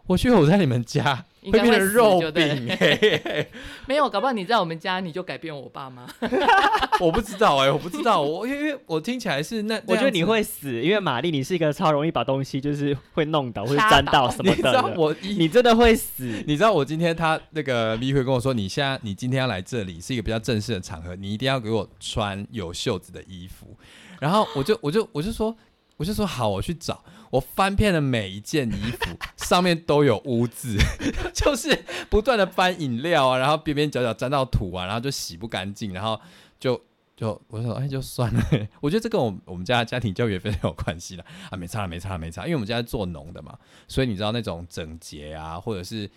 我觉得我在你们家应该变成肉饼，嘿嘿嘿 没有，搞不好你在我们家你就改变我爸妈，我不知道哎，我不知道，我因为我听起来是那，我觉得你会死，因为玛丽你是一个超容易把东西就是会弄倒或者掐沾到倒什么的你知道，我你真的会死。你知道我今天他那个 V 会跟我说，你现在你今天要来这里是一个比较正式的场合，你一定要给我穿有袖子的衣服。然后我就我就我就说我就说好，我去找。我翻遍了每一件衣服，上面都有污渍，就是不断的翻饮料啊，然后边边角角沾到土啊，然后就洗不干净，然后就就我说哎就算了，我觉得这跟我我们家家庭教育也非常有关系的啊，没差了没差了没差，因为我们家是做农的嘛，所以你知道那种整洁啊，或者是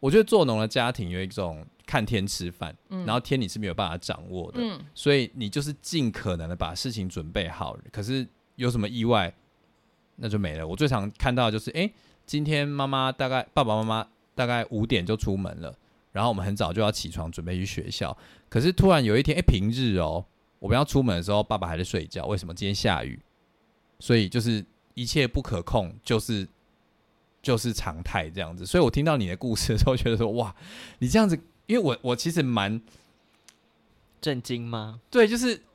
我觉得做农的家庭有一种看天吃饭，嗯。然后天你是没有办法掌握的，嗯，所以你就是尽可能的把事情准备好，可是有什么意外，那就没了。我最常看到的就是，哎，今天妈妈大概爸爸妈妈大概五点就出门了，然后我们很早就要起床准备去学校，可是突然有一天，哎，平日哦，我们要出门的时候，爸爸还在睡觉，为什么？今天下雨，所以就是一切不可控，就是就是常态这样子。所以我听到你的故事的时候，觉得说，哇，你这样子，因为我我其实蛮。震惊吗？对，就是我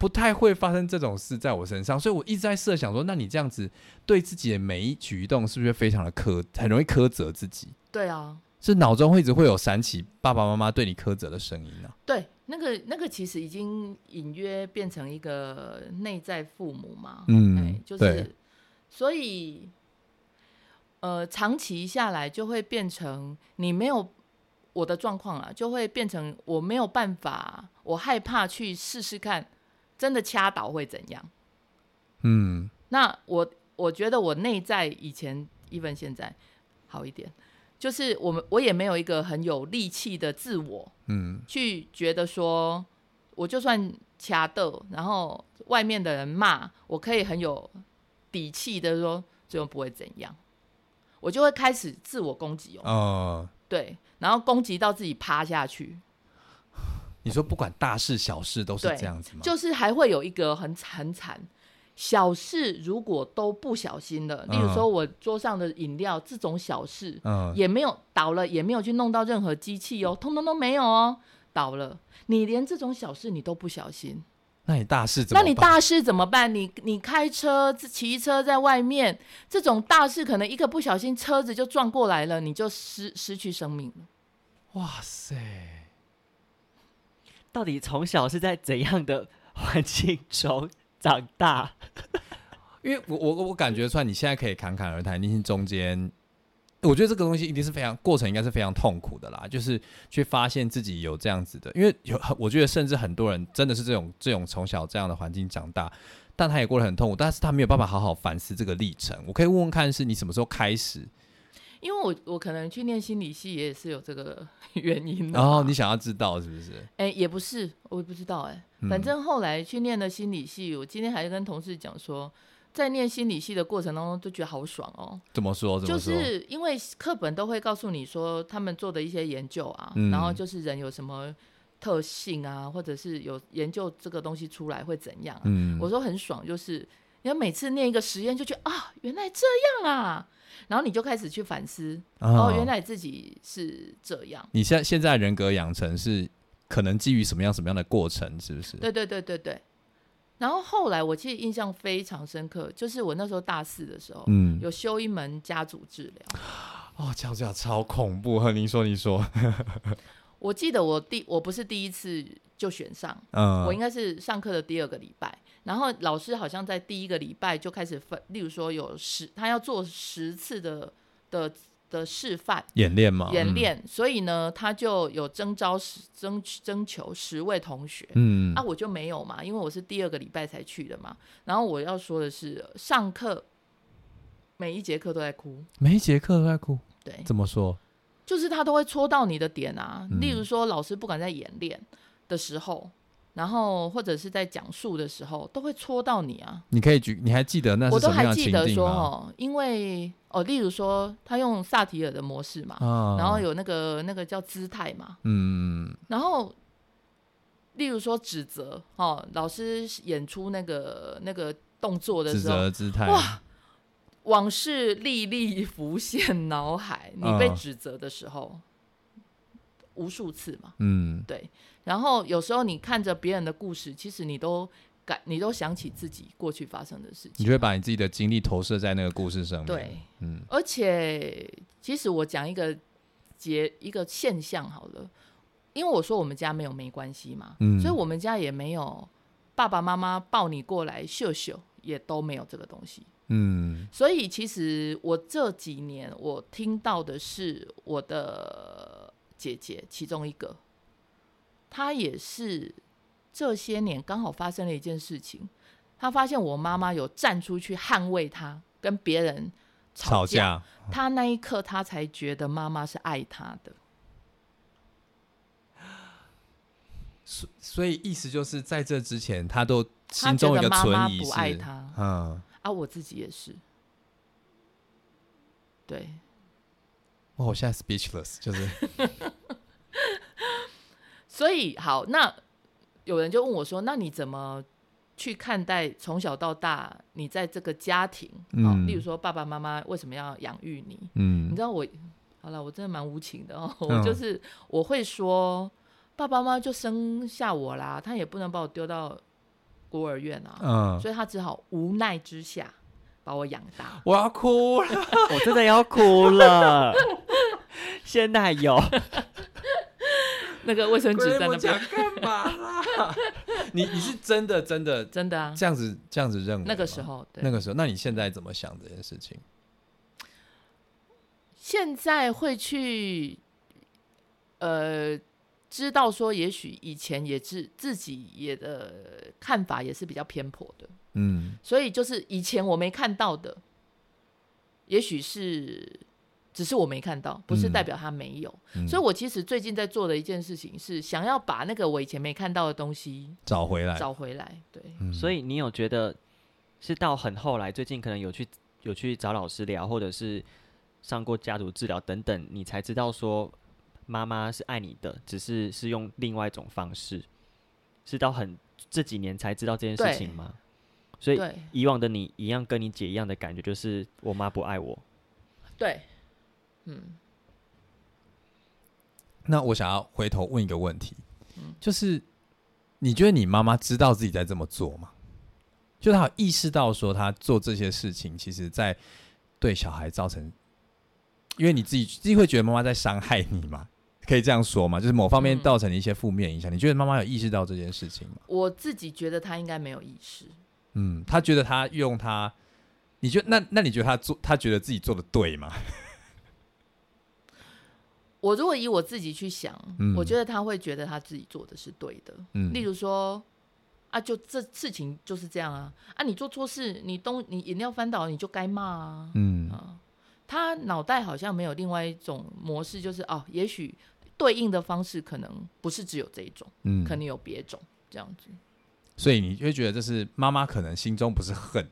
不太会发生这种事在我身上，所以我一直在设想说，那你这样子对自己的每一举一动，是不是非常的苛，很容易苛责自己？对啊，是脑中会一直会有闪起爸爸妈妈对你苛责的声音啊。对，那个那个其实已经隐约变成一个内在父母嘛，嗯哎就对是所以呃，长期下来就会变成你没有我的状况啊，就会变成我没有办法，我害怕去试试看，真的掐倒会怎样？嗯。那我我觉得我内在以前，even 现在好一点，就是我们我也没有一个很有力气的自我，嗯。去觉得说，我就算掐斗，然后外面的人骂，我可以很有底气的说，最后不会怎样。我就会开始自我攻击哦，嗯，对，然后攻击到自己趴下去，你说不管大事小事都是对这样子吗？就是还会有一个很很惨。小事如果都不小心了，例如嗯说我桌上的饮料这种小事，嗯，也没有倒了，也没有去弄到任何机器哦，通通都没有哦，倒了。你连这种小事你都不小心，那你大事怎么那？你大事怎么办？你你开车骑车在外面，这种大事可能一个不小心车子就撞过来了，你就失失去生命了。哇塞，到底从小是在怎样的环境中长大？因为我我我感觉出来，你现在可以侃侃而谈，你中间，我觉得这个东西一定是非常过程，应该是非常痛苦的啦。就是去发现自己有这样子的，因为有，我觉得甚至很多人真的是这种这种从小这样的环境长大，但他也过得很痛苦，但是他没有办法好好反思这个历程。我可以问问看，是你什么时候开始？因为我我可能去念心理系也是有这个 原因的然嘛。后你想要知道是不是？哎、也不是，我也不知道哎、嗯反正后来去念了心理系，我今天还跟同事讲说，在念心理系的过程当中，就觉得好爽哦。怎么说？怎就么说？是因为课本都会告诉你说他们做的一些研究啊，嗯然后就是人有什么特性啊，或者是有研究这个东西出来会怎样、啊。嗯，我说很爽，就是你要每次念一个实验，就觉得啊，原来这样啊，然后你就开始去反思，哦，原来自己是这样。你现在现在人格养成是可能基于什么样什么样的过程？是不是？对对对对对。然后后来我记得印象非常深刻，就是我那时候大四的时候，嗯，有修一门家族治疗。哦，这样这样超恐怖。呵，您说，您说，我记得我第我不是第一次就选上，嗯，我应该是上课的第二个礼拜，然后老师好像在第一个礼拜就开始分，例如说有十，他要做十次的的的示范演练嘛，演练，所以呢，他就有征招十征征求十位同学。嗯，啊，我就没有嘛，因为我是第二个礼拜才去的嘛。然后我要说的是，上课每一节课都在哭，每一节课都在哭，对，怎么说？就是他都会戳到你的点啊。嗯例如说，老师不管在演练的时候，然后或者是在讲述的时候，都会戳到你啊。你可以举，你还记得那我都还是什么样的记得说？哦，因为哦，例如说他用萨提尔的模式嘛，啊然后有那个那个叫姿态嘛，嗯，然后例如说指责哦，老师演出那个那个动作的指时候，责姿态，哇，往事历历浮现脑海，你被嗯指责的时候，无数次嘛，嗯，对。然后有时候你看着别人的故事，其实你都感，你都想起自己过去发生的事情。你就会把你自己的经历投射在那个故事上面，，对，嗯。而且其实我讲一个结一个现象好了，因为我说我们家没有没关系嘛，嗯。所以我们家也没有爸爸妈妈抱你过来秀秀，也都没有这个东西。嗯。所以其实我这几年我听到的是我的姐姐其中一个，她也是这些年刚好发生了一件事情，她发现我妈妈有站出去捍卫她，跟别人吵架，架，她那一刻她才觉得妈妈是爱她的。所所以意思就是在这之前，她都心中有一个存疑不爱是，她？嗯，啊，我自己也是，对，哇，我现在 speechless，就是，所以好，那有人就问我说：“那你怎么去看待从小到大你在这个家庭？哦，嗯例如说爸爸妈妈为什么要养育你？嗯你嗯知道我，好了，我真的蛮无情的哦。嗯我就是我会说，爸爸妈妈就生下我啦，他也不能把我丢到孤儿院啊，嗯，所以他只好无奈之下把我养大。我要哭了，我真的要哭了。现在有，那个卫生纸在那边，干嘛啦？你 你是真的真的真的啊，这样子这样子认为？那个时候对。那个时候，那你现在怎么想这件事情？现在会去，呃，知道说，也许以前也是自己也的看法也是比较偏颇的，嗯所以就是以前我没看到的，也许是只是我没看到，不是嗯代表他没有。嗯，所以我其实最近在做的一件事情是想要把那个我以前没看到的东西找回来，找回来。对，嗯所以你有觉得是到很后来，最近可能有去有去找老师聊，或者是上过家族治疗等等，你才知道说妈妈是爱你的，只是是用另外一种方式，是到很这几年才知道这件事情吗？所以对以往的你一样跟你姐一样的感觉，就是我妈不爱我。对，嗯，那我想要回头问一个问题，就是你觉得你妈妈知道自己在这么做吗？就她有意识到说她做这些事情，其实在对小孩造成，因为你自己自己会觉得妈妈在伤害你嘛？可以这样说吗？就是某方面嗯造成你一些负面影响，你觉得妈妈有意识到这件事情吗？我自己觉得她应该没有意识。嗯，她觉得她用她，你觉得那那你觉得她做，她觉得自己做的对吗？我如果以我自己去想，嗯我觉得他会觉得他自己做的是对的。嗯例如说，啊，就这事情就是这样啊，啊，你做错事，你东你饮料翻倒，你就该骂啊。嗯啊，他脑袋好像没有另外一种模式，就是哦，也许对应的方式可能不是只有这一种，嗯可能有别种这样子。所以你就会觉得这是妈妈可能心中不是恨，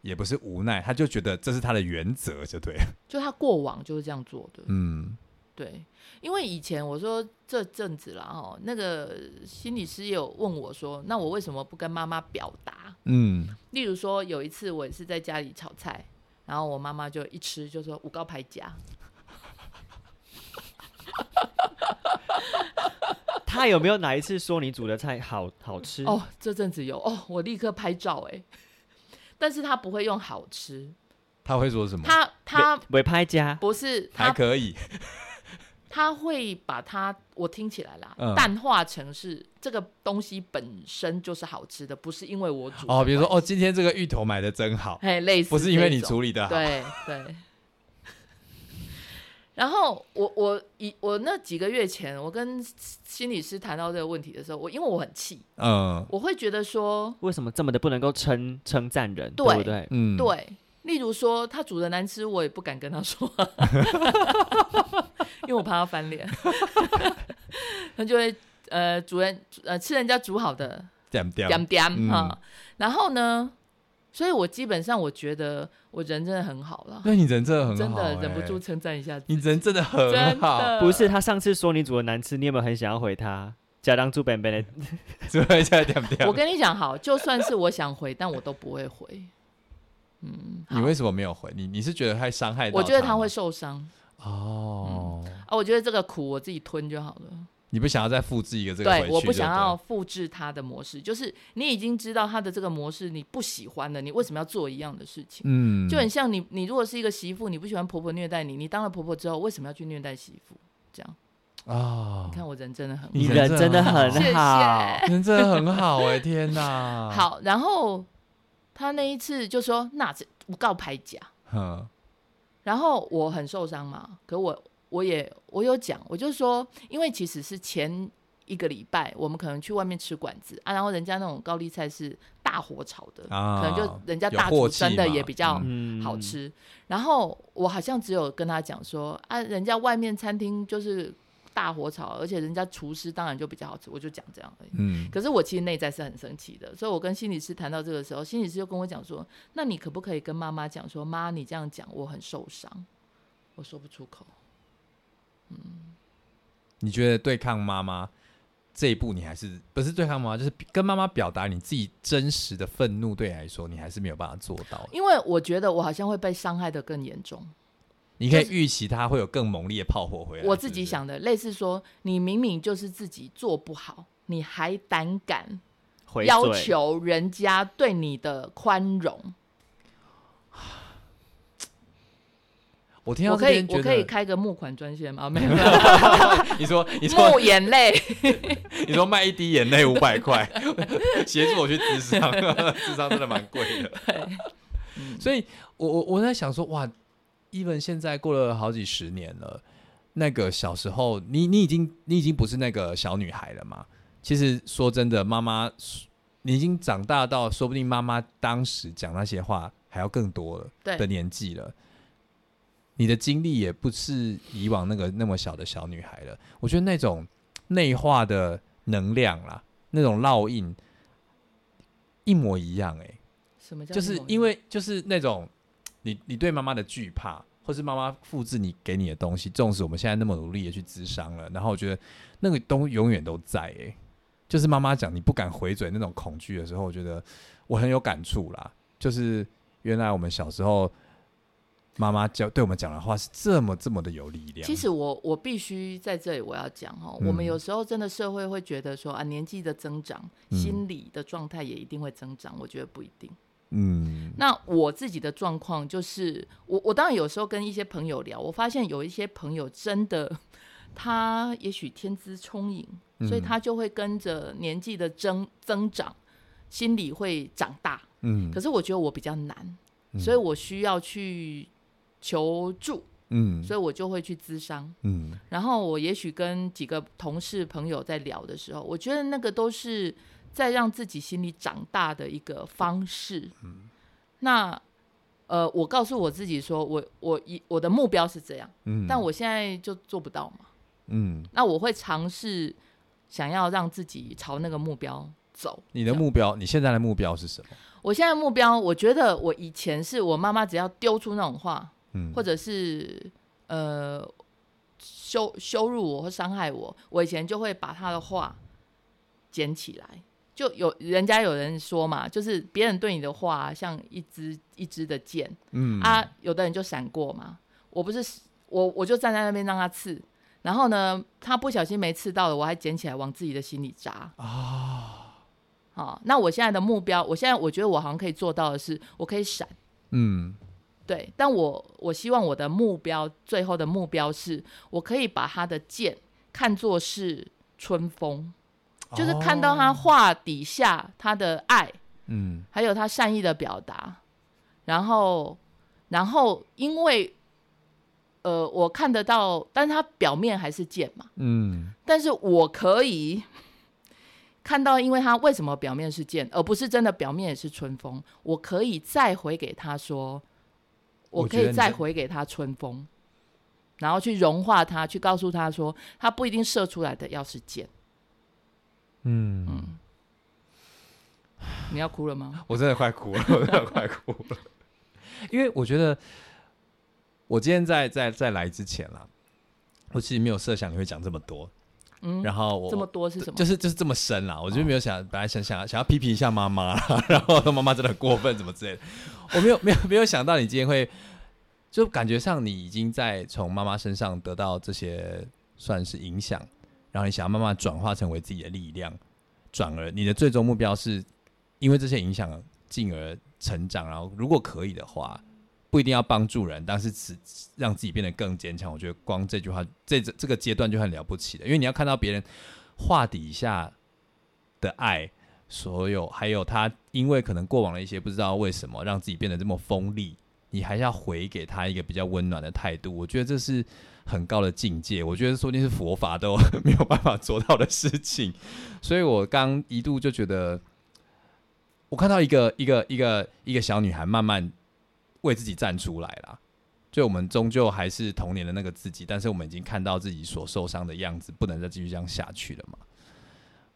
也不是无奈，她就觉得这是她的原则，就对了。就他过往就是这样做的，嗯对，因为以前我说这阵子啦，哦，那个心理师也有问我说，那我为什么不跟妈妈表达？嗯例如说有一次我也是在家里炒菜，然后我妈妈就一吃就说五高牌夹，他有没有哪一次说你煮的菜好好吃？哦，这阵子有哦，我立刻拍照哎，但是他不会用好吃，他会说什么？他他尾拍家不是还他可以，他会把它，我听起来啦，嗯。淡化成是这个东西本身就是好吃的，不是因为我煮的哦，比如说哦，关系，今天这个芋头买的真好，哎，类似不是因为你这种。处理的好，对对。然后我我以我那几个月前，我跟心理师谈到这个问题的时候，我因为我很气，嗯。我会觉得说，为什么这么的不能够称称赞人，对对不对？嗯，对，例如说他煮的难吃，我也不敢跟他说，因为我怕他翻脸，他就会呃主人呃吃人家煮好的点点，点点嗯啊，然后呢，所以我基本上我觉得我人真的很好了，对你人真的很好、真的忍不欸住称赞一下你，人真的很好，不是，他上次说你煮的难吃，你有没有很想要回他？假当猪本本的，只会在点点。我跟你讲好，就算是我想回，但我都不会回。嗯，你为什么没有回？你你是觉得太伤害我觉得他会受伤哦，啊，我觉得这个苦我自己吞就好了。你不想要再复制一个这个回去对，我不想要复制他的模式，就是你已经知道他的这个模式你不喜欢了，你为什么要做一样的事情？嗯，就很像你，你如果是一个媳妇，你不喜欢婆婆虐待你，你当了婆婆之后，为什么要去虐待媳妇？这样，啊你，看我人真的很你你人真的很谢谢好。人真的很好哎、天哪，，好。然后他那一次就说：“那这我告牌假。哼，”然后我很受伤嘛，可我我也我有讲，我就说，因为其实是前一个礼拜，我们可能去外面吃馆子啊，然后人家那种高丽菜是大火炒的，啊可能就人家大厨生的也比较嗯好。吃。然后我好像只有跟他讲说啊，人家外面餐厅就是大火炒，而且人家厨师当然就比较好吃，我就讲这样而已。嗯，可是我其实内在是很生气的，所以我跟心理师谈到这个时候，心理师就跟我讲说：“那你可不可以跟妈妈讲说，妈，你这样讲我很受伤。”我说不出口。嗯你觉得对抗妈妈这一步，你还是不是对抗妈妈，就是跟妈妈表达你自己真实的愤怒，对你来说，你还是没有办法做到。因为我觉得我好像会被伤害的更严重。你可以就是预期它会有更猛烈的炮火回来。我自己想的，类似说，你明明就是自己做不好，你还胆敢要求人家对你的宽容。我听到我可以我可以，开个募款专线吗？没有，没有你说你说募眼泪。你说卖一滴眼泪五百块，协助我去智商，智商真的蛮贵的。嗯所以我我我在想说，哇，even 现在过了好几十年了，那个小时候，你你已经你已经不是那个小女孩了嘛？其实说真的，妈妈，你已经长大到，说不定妈妈当时讲那些话还要更多了的，年纪了。你的经历也不是以往那个那么小的小女孩了。我觉得那种内化的能量啦，那种烙印一模一样、欸，什么叫就是因为就是那种你你对妈妈的惧怕，或是妈妈复制你给你的东西，纵使我们现在那么努力的去咨商了，然后我觉得那个东永远都在、欸，就是妈妈讲你不敢回嘴那种恐惧的时候，我觉得我很有感触啦。就是原来我们小时候妈妈教对我们讲的话是这么这么的有力量。其实我我必须在这里我要讲哦，嗯我们有时候真的社会会觉得说啊，年纪的增长，嗯心理的状态也一定会增长，我觉得不一定。嗯。那我自己的状况就是，我我当然有时候跟一些朋友聊，我发现有一些朋友真的，他也许天资聪颖，所以嗯。他就会跟着年纪的增增长，心理会长大。嗯。可是我觉得我比较难，嗯。所以我需要去求助，嗯。所以我就会去咨商。嗯。然后我也许跟几个同事朋友在聊的时候，我觉得那个都是在让自己心里长大的一个方式。嗯那呃，我告诉我自己说，我我一我的目标是这样，嗯但我现在就做不到嘛。嗯，那我会尝试想要让自己朝那个目标走。你的目标，你现在的目标是什么？我现在目标，我觉得我以前是我妈妈只要丢出那种话，嗯，或者是呃羞羞辱我或伤害我，我以前就会把他的话捡起来。就有人家有人说嘛，就是别人对你的话像一支一支的箭、嗯啊，有的人就闪过嘛。我不是我我就站在那边让他刺，然后呢，他不小心没刺到了，我还捡起来往自己的心里扎啊。好，那我现在的目标，我现在我觉得我好像可以做到的是，我可以闪。嗯对，但我我希望我的目标，最后的目标是我可以把他的剑看作是春风，就是看到他画底下他的爱，嗯。还有他善意的表达，然后然后因为呃我看得到，但是他表面还是剑嘛，嗯。但是我可以看到，因为他为什么表面是剑，而不是真的表面也是春风，我可以再回给他说，我可以再回给他春风，然后去融化他，去告诉他说，他不一定射出来的要是剑。嗯，你要哭了吗？我真的快哭了，我真的快哭了，因为我觉得我今天在在在来之前啦，我其实没有设想你会讲这么多，嗯，然后我这么多是什么？就是就是这么深啦，我就没有想，本来想想想要批评一下妈妈啦，然后说妈妈真的很过分，怎么之类的，我没有没有没有想到你今天会，就感觉上你已经在从妈妈身上得到这些算是影响，然后你想要慢慢转化成为自己的力量，转而你的最终目标是因为这些影响进而成长，然后如果可以的话。不一定要帮助人，但是只让自己变得更坚强。我觉得光这句话，这这个阶段就很了不起了，因为你要看到别人话底下的爱，所有还有他因为可能过往的一些不知道为什么让自己变得这么锋利，你还是要回给他一个比较温暖的态度。我觉得这是很高的境界，我觉得说不定是佛法都 没有办法做到的事情。所以我刚一度就觉得，我看到一个一个一个一个小女孩慢慢为自己站出来啦。就我们终究还是童年的那个自己，但是我们已经看到自己所受伤的样子，不能再继续这样下去了嘛。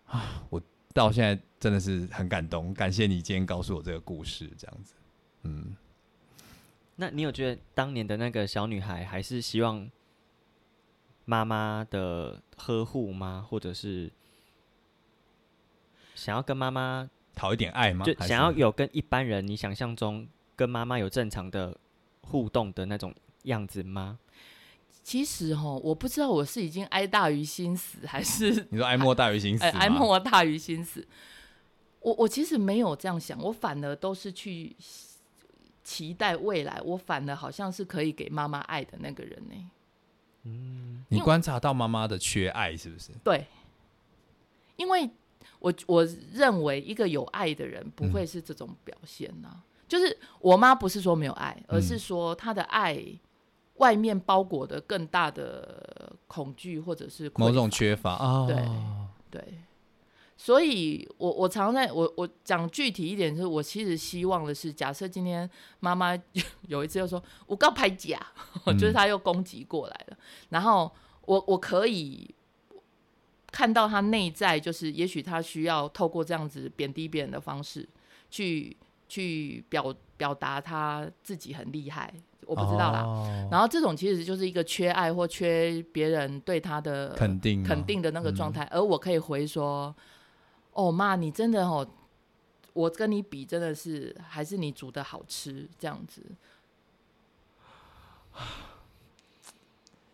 啊，我到现在真的是很感动，感谢你今天告诉我这个故事，这样子。嗯，那你有觉得当年的那个小女孩还是希望妈妈的呵护吗？或者是想要跟妈妈，讨一点爱吗？就想要有跟一般人你想象中跟妈妈有正常的互动的那种样子吗？其实哈，我不知道我是已经哀大于心死，还是你说哀莫大于心死哎？哀莫大于心死。我我其实没有这样想，我反而都是去期待未来，我反而好像是可以给妈妈爱的那个人呢、你观察到妈妈的缺爱是不是？对，因为我我认为一个有爱的人不会是这种表现呐、就是我妈不是说没有爱，而是说她的爱外面包裹的更大的恐惧或者是某种缺乏啊，对对，所以我我常在我我讲具体一点，就是我其实希望的是，假设今天妈妈 有一次又说我告拍假，就是她又攻击过来了，然后我我可以看到她内在，就是也许她需要透过这样子贬低别人的方式去去表表达她自己很厉害。我不知道啦。哦然后这种其实就是一个缺爱或缺别人对他的肯定肯定的那个嗯状态，而我可以回说：“哦妈，你真的哦，我跟你比真的是还是你煮的好吃这样子。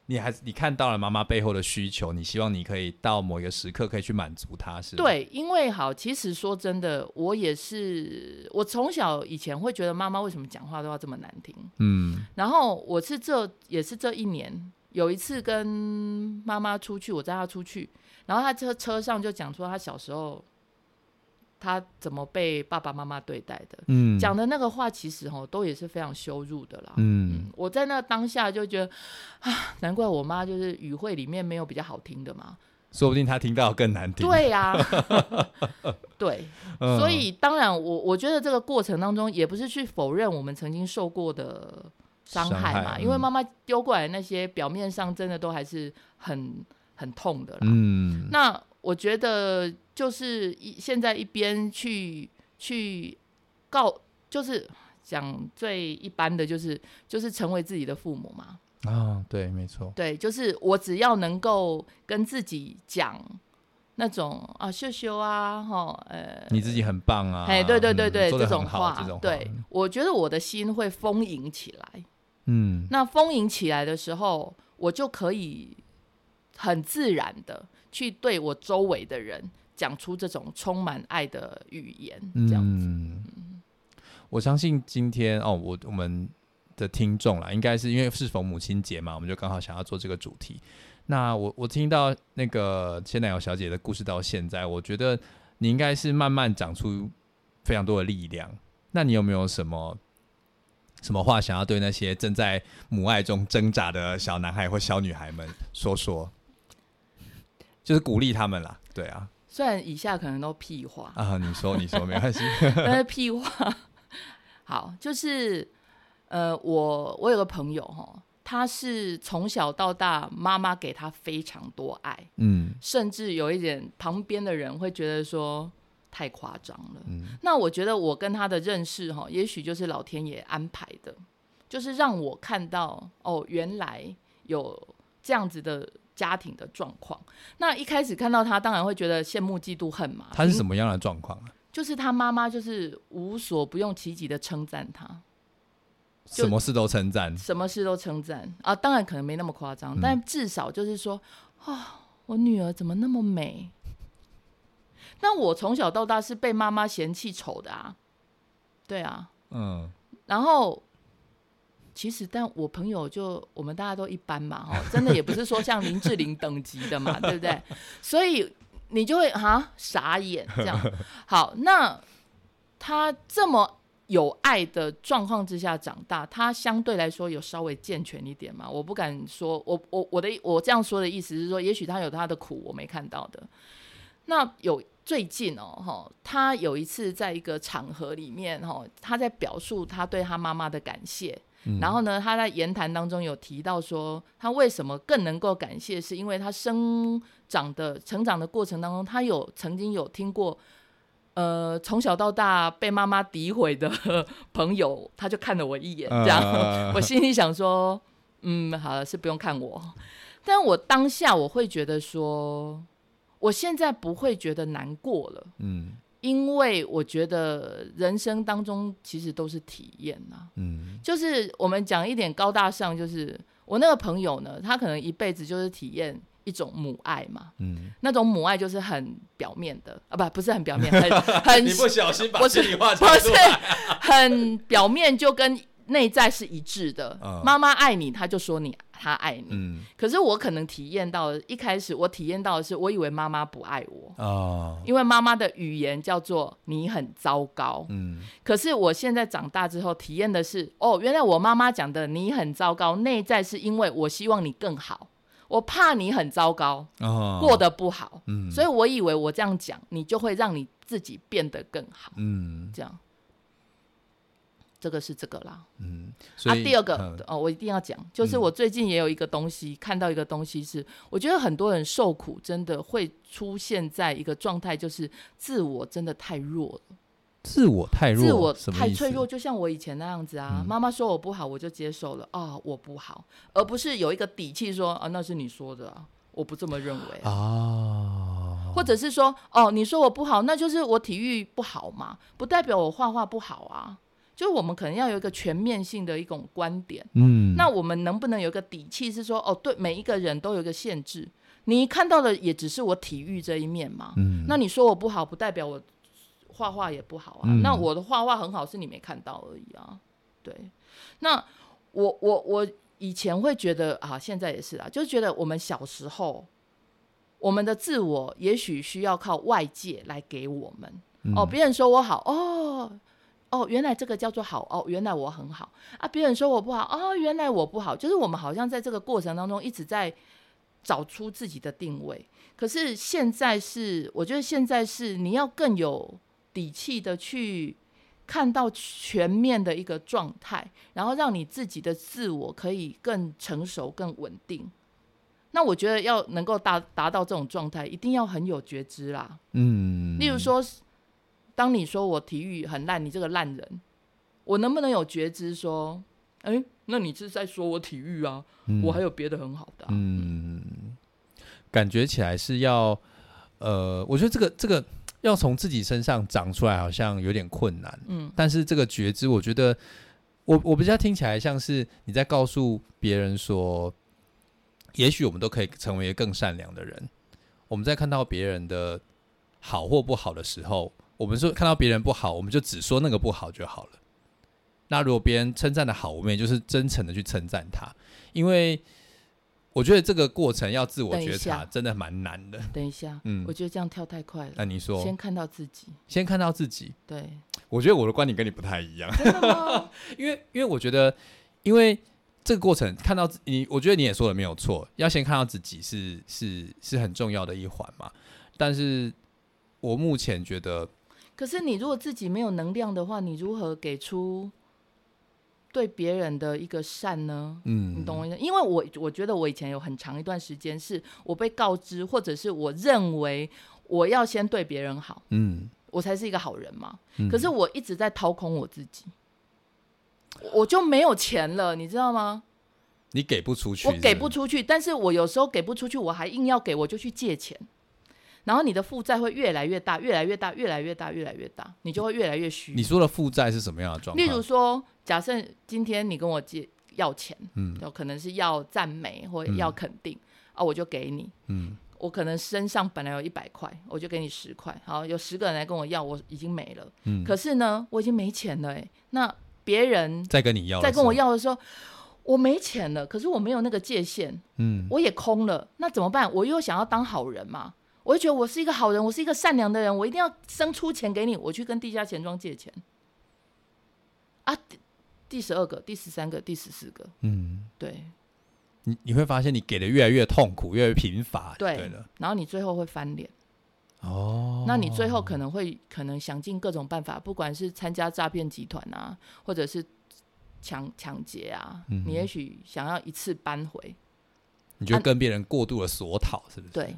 你还是你看到了妈妈背后的需求，你希望你可以到某一个时刻可以去满足她，是？对，因为好，其实说真的，我也是，我从小以前会觉得妈妈为什么讲话都要这么难听，嗯然后我是这也是这一年有一次跟妈妈出去，我带她出去，然后他车车上就讲说他小时候他怎么被爸爸妈妈对待的，嗯讲的那个话其实哦都也是非常羞辱的啦。嗯我在那当下就觉得啊，难怪我妈就是语汇里面没有比较好听的嘛。说不定她听到更难听。对呀、对，嗯所以当然我我觉得这个过程当中也不是去否认我们曾经受过的伤害嘛，害嗯因为妈妈丢过来那些表面上真的都还是很很痛的啦。嗯那我觉得就是一现在一边去去告，就是讲最一般的就是就是成为自己的父母嘛。啊，对，没错，对，就是我只要能够跟自己讲那种啊秀秀啊，哈，呃，你自己很棒啊！哎，对对对嗯对，这种话对，我觉得我的心会丰盈起来。嗯那丰盈起来的时候，我就可以很自然的去对我周围的人讲出这种充满爱的语言，这样子。我相信今天哦，我我们的听众啦，应该是因为是逢母亲节嘛，我们就刚好想要做这个主题。那我我听到那个千奶油小姐的故事到现在，我觉得你应该是慢慢长出非常多的力量。那你有没有什么什么话想要对那些正在母爱中挣扎的小男孩或小女孩们说说？就是鼓励他们啦，对啊，虽然以下可能都屁话，啊，你说 你说没关系，但是屁话。好，就是呃，我我有个朋友哈，他是从小到大妈妈给他非常多爱，嗯。甚至有一点旁边的人会觉得说太夸张了。嗯。那我觉得我跟他的认识哈，也许就是老天爷安排的，就是让我看到哦，原来有这样子的家庭的状况。那一开始看到他，当然会觉得羡慕、嫉妒、恨嘛。他是什么？样的状况啊？就是他妈妈就是无所不用其极的称赞他，什么事都称赞，什么事都称赞啊。当然可能没那么夸张，嗯但至少就是说啊，我女儿怎么那么美？那我从小到大是被妈妈嫌弃丑的啊，对啊。嗯然后其实，但我朋友就我们大家都一般嘛，哈，真的也不是说像林志玲等级的嘛，对不对？所以你就会哈傻眼这样。好，那他这么有爱的状况之下长大，他相对来说有稍微健全一点嘛？我不敢说，我我我的我这样说的意思是说，也许他有他的苦我没看到的。那有最近哦，哈，他有一次在一个场合里面，哈，他在表述他对他妈妈的感谢。嗯。然后呢，他在言谈当中有提到说，他为什么更能够感谢，是因为他生长的成长的过程当中，他有曾经有听过，呃，从小到大被妈妈诋毁的朋友，他就看了我一眼，这样，呃我心里想说，嗯，好了，是不用看我，但我当下我会觉得说，我现在不会觉得难过了。嗯因为我觉得人生当中其实都是体验呐、嗯。就是我们讲一点高大上，就是我那个朋友呢，他可能一辈子就是体验一种母爱嘛，嗯，那种母爱就是很表面的啊，不不是很表面，很 很你不小心把不是心里话不是讲出来，很表面，就跟内在是一致的。嗯。妈妈爱你，他就说你他爱你。嗯。可是我可能体验到，一开始我体验到的是，我以为妈妈不爱我，哦。因为妈妈的语言叫做你很糟糕。嗯。可是我现在长大之后体验的是，哦，原来我妈妈讲的你很糟糕，内在是因为我希望你更好，我怕你很糟糕，哦。过得不好，嗯。所以我以为我这样讲，你就会让你自己变得更好，嗯。这样。这个是这个啦。嗯，啊，第二个、嗯哦，我一定要讲，就是嗯我最近也有一个东西，看到一个东西是，我觉得很多人受苦真的会出现在一个状态，就是自我真的太弱了。自我太弱，自我太脆弱，就像我以前那样子啊。嗯妈妈说我不好，我就接受了啊、我不好，而不是有一个底气说啊，那是你说的啊，我不这么认为啊。啊，或者是说，哦，你说我不好，那就是我体育不好嘛，不代表我画画不好啊。就是我们可能要有一个全面性的一种观点。嗯，那我们能不能有一个底气，是说，哦，对，每一个人都有一个限制，你看到的也只是我体育这一面嘛。嗯，那你说我不好，不代表我画画也不好啊。嗯那我的画画很好，是你没看到而已啊。对，那我我我以前会觉得啊，现在也是啊，就是觉得我们小时候，我们的自我也许需要靠外界来给我们。哦，嗯别人说我好，哦哦，原来这个叫做好，哦，原来我很好啊。别人说我不好，哦，原来我不好，就是我们好像在这个过程当中一直在找出自己的定位。可是现在是，我觉得现在是你要更有底气的去看到全面的一个状态，然后让你自己的自我可以更成熟、更稳定。那我觉得要能够达达到这种状态，一定要很有觉知啦。嗯，例如说，当你说我体育很烂，你这个烂人，我能不能有觉知说，哎、那你是在说我体育啊？嗯我还有别的很好的、啊。嗯，感觉起来是要，呃，我觉得这个这个要从自己身上长出来，好像有点困难。嗯但是这个觉知，我觉得我我比较听起来像是你在告诉别人说，也许我们都可以成为更善良的人。我们在看到别人的好或不好的时候，我们说看到别人不好，我们就只说那个不好就好了。那如果别人称赞的好，我们也就是真诚的去称赞他，因为我觉得这个过程要自我觉察真的蛮难的。等一下，嗯我觉得这样跳太快了。那你说，先看到自己，先看到自己，对，我觉得我的观点跟你不太一样。因为因为我觉得，因为这个过程看到你，我觉得你也说的没有错，要先看到自己是是是很重要的一环嘛。但是我目前觉得，可是你如果自己没有能量的话，你如何给出对别人的一个善呢？嗯，你懂我意思？因为我我觉得我以前有很长一段时间是我被告知，或者是我认为我要先对别人好，嗯，我才是一个好人嘛。嗯可是我一直在掏空我自己，我就没有钱了，你知道吗？你给不出去，我给不出去，但是我有时候给不出去，我还硬要给，我就去借钱，然后你的负债会越来越大，越来越大，越来越大，越来越大，你就会越来越虚。你说的负债是什么样的状况？例如说，假设今天你跟我借要钱，嗯有可能是要赞美或要肯定、啊，我就给你。嗯我可能身上本来有一百块，我就给你十块。好，有十个人来跟我要，我已经没了。嗯，可是呢，我已经没钱了、欸。那别人再跟你要，再跟我，要的时候，我没钱了，可是我没有那个界限，嗯我也空了。那怎么办？我又想要当好人嘛，我就觉得我是一个好人，我是一个善良的人，我一定要生出钱给你，我去跟地下钱庄借钱。啊，第第十二个、第十三个、第十四个，嗯，对你你会发现你给的越来越痛苦，越来越贫乏，对对了，然后你最后会翻脸。哦，那你最后可能会可能想尽各种办法，不管是参加诈骗集团啊，或者是抢抢劫啊，嗯你也许想要一次扳回，你就跟别人过度的索讨，是不是？对，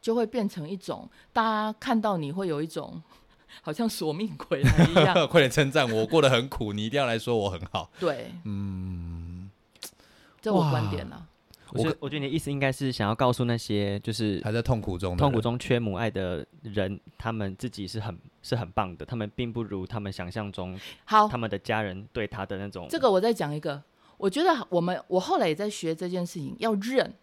就会变成一种大家看到你会有一种 好像索命鬼来一样，快点称赞我，过得很苦，你一定要来说我很好。对，嗯，这我哇观点啦。我觉得我觉得你的意思应该是想要告诉那些就是还在痛苦中，痛苦中缺母爱的人，他们自己是很是很棒的，他们并不如他们想象中好。他，们的家人对他的那种。这个我再讲一个，我觉得我们我后来也在学这件事情，要认，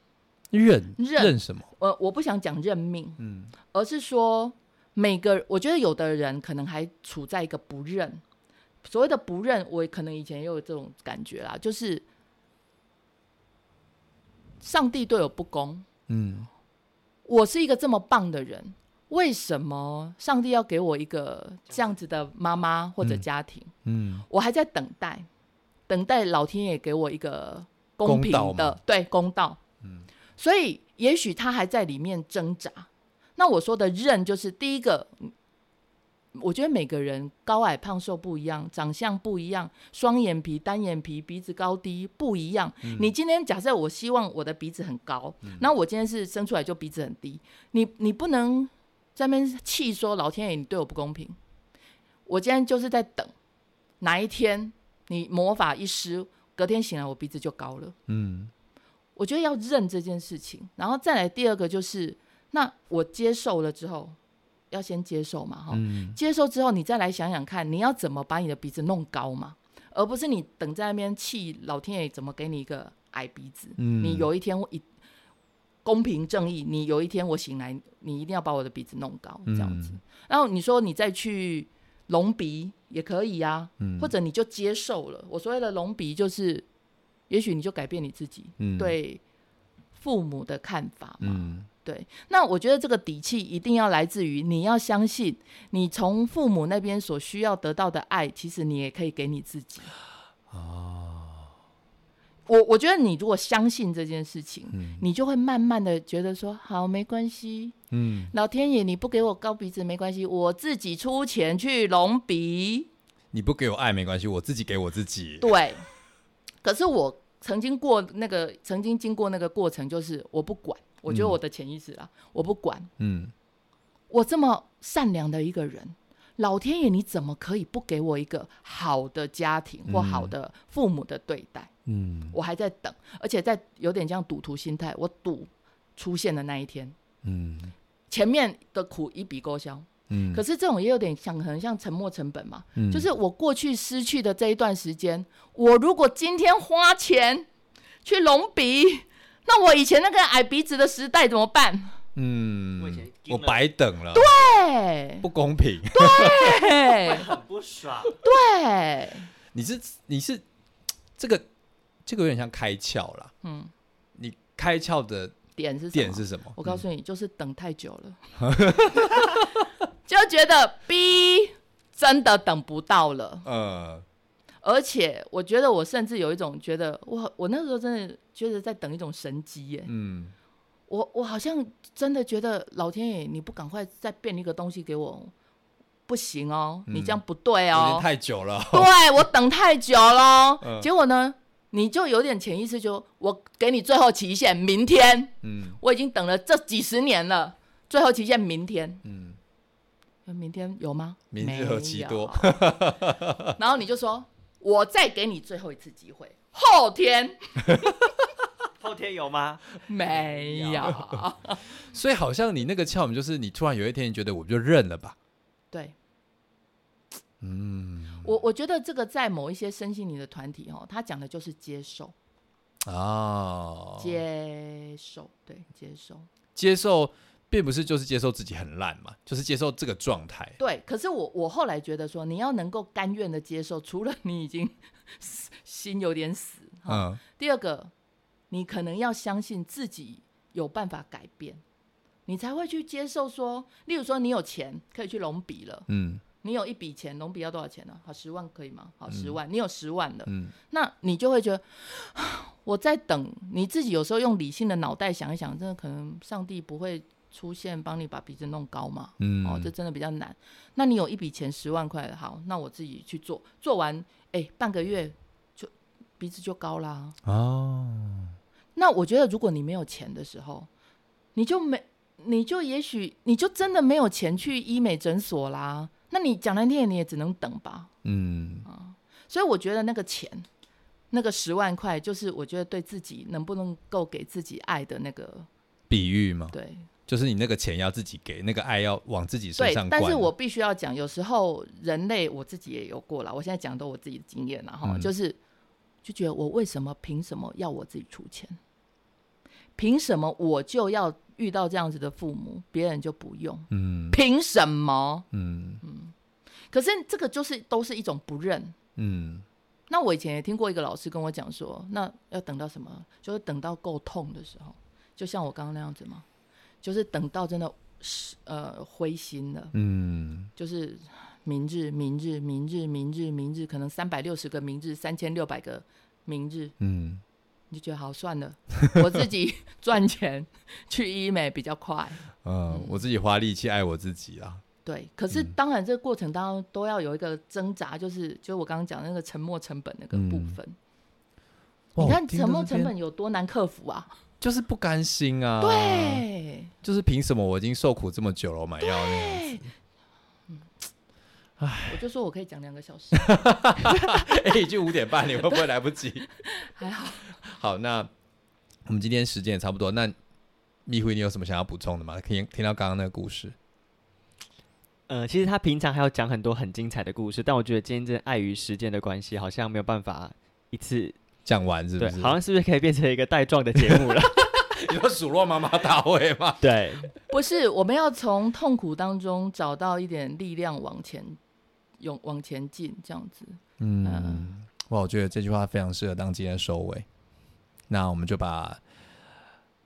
认认认什么？呃，我不想讲认命，嗯而是说每个，我觉得有的人可能还处在一个不认。所谓的不认，我可能以前也有这种感觉啦，就是上帝对我不公，嗯我是一个这么棒的人，为什么上帝要给我一个这样子的妈妈或者嗯家庭？嗯我还在等待，等待老天爷给我一个公平的对公道。嗯所以也许他还在里面挣扎。那我说的认，就是第一个，嗯我觉得每个人高矮胖瘦不一样，长相不一样，双眼皮、单眼皮、鼻子高低不一样。你今天假设我希望我的鼻子很高，那、我今天是生出来就鼻子很低，你你不能在那边气说老天爷你对我不公平。我今天就是在等哪一天你魔法一施，隔天醒来我鼻子就高了。嗯我觉得要认这件事情，然后再来第二个就是，那我接受了之后，要先接受嘛，哈、嗯接受之后，你再来想想看，你要怎么把你的鼻子弄高嘛，而不是你等在那边气老天爷怎么给你一个矮鼻子。嗯你有一天我一公平正义，你有一天我醒来，你一定要把我的鼻子弄高，这样子。嗯然后你说你再去隆鼻也可以呀、嗯或者你就接受了。我所谓的隆鼻，就是也许你就改变你自己嗯对父母的看法嘛。嗯对，那我觉得这个底气一定要来自于你要相信，你从父母那边所需要得到的爱，其实你也可以给你自己。哦我我觉得你如果相信这件事情，嗯你就会慢慢的觉得说，好，没关系，嗯，老天爷你不给我高鼻子没关系，我自己出钱去隆鼻。你不给我爱没关系，我自己给我自己。对，可是我曾经过那个，曾经经过那个过程，就是我不管，我觉得嗯我的潜意识啊，我不管，嗯。我这么善良的一个人，老天爷你怎么可以不给我一个好的家庭或好的父母的对待？嗯。我还在等，而且在有点像赌徒心态，我赌出现的那一天，嗯。前面的苦一笔勾销。嗯，可是这种也有点像，可能像沉没成本嘛，嗯。就是我过去失去的这一段时间，我如果今天花钱去隆鼻，那我以前那个矮鼻子的时代怎么办？嗯我以前，我白等了，对。不公平。对。很不爽。对，你是你是这个这个有点像开窍了。嗯，你开窍的点是点是什么？我告诉你，就是等太久了，就觉得 B 真的等不到了。呃，而且我觉得我甚至有一种觉得，我我那时候真的觉得在等一种神机耶。嗯我我好像真的觉得老天爷，你不赶快再变一个东西给我，不行哦，你这样不对哦。太久了。对我等太久了，嗯结果呢，你就有点潜意识就，我给你最后期限，明天。嗯我已经等了这几十年了，最后期限明天。嗯，呃明天有吗？明日何其多。然后你就说，我再给你最后一次机会，后天 后天有吗？没有。所以好像你那个窍门就是你突然有一天你觉得我就认了吧。对嗯我，我觉得这个在某一些身心灵的团体哦，他讲的就是接受，哦，接受，对，接受，接受并不是就是接受自己很烂嘛，就是接受这个状态。对。可是我我后来觉得说，你要能够甘愿的接受，除了你已经 心有点死，哈嗯第二个，你可能要相信自己有办法改变，你才会去接受说，例如说你有钱可以去隆笔了，嗯你有一笔钱，隆笔要多少钱呢、好，十万可以吗？好，十万，你有十万了，嗯那你就会觉得 我在等你自己。有时候用理性的脑袋想一想，真的可能上帝不会出现帮你把鼻子弄高嘛？嗯哦，这真的比较难。那你有一笔钱十万块，好，那我自己去做，做完，哎，半个月就鼻子就高啦。哦，那我觉得，如果你没有钱的时候，你就没，你就也许你就真的没有钱去医美诊所啦。那你讲难听点，你也只能等吧。嗯所以我觉得那个钱，那个十万块，就是我觉得对自己能不能够给自己爱的那个，比喻嘛，对就是你那个钱要自己给，那个爱要往自己身上。灌。但是我必须要讲，有时候人类我自己也有过啦，我现在讲的都我自己的经验了哈，嗯就是就觉得我为什么凭什么要我自己出钱？凭什么我就要遇到这样子的父母，别人就不用？嗯凭什么？嗯可是这个就是都是一种不认。嗯那我以前也听过一个老师跟我讲说，那要等到什么？就是等到够痛的时候，就像我刚刚那样子嘛，就是等到真的是呃灰心了，嗯就是明日、明日、明日、明日、明日，可能三百六十个明日，三千六百个明日，嗯你就觉得好算了，我自己赚钱去医美比较快。嗯，我自己花力气爱我自己啊。对，可是嗯当然这个过程当中都要有一个挣扎，就是就是我刚刚讲的那个沉没成本那个部嗯分。哇你看沉没成本有多难克服啊？就是不甘心啊。，对，就是凭什么我已经受苦这么久了，我买药那样子。我就说我可以讲两个小时，哎、已经五点半，你会不会来不及？还好。好，那我们今天时间也差不多。那蜜辉，你有什么想要补充的吗？听听到刚刚那个故事，呃，其实他平常还要讲很多很精彩的故事，但我觉得今天真的碍于时间的关系，好像没有办法一次讲完是不，是？好像是不是可以变成一个带状的节目了？你说数落妈妈大会吗？对，不是，我们要从痛苦当中找到一点力量往前，勇往前进，这样子。嗯，哇，我觉得这句话非常适合当今天的收尾。那我们就把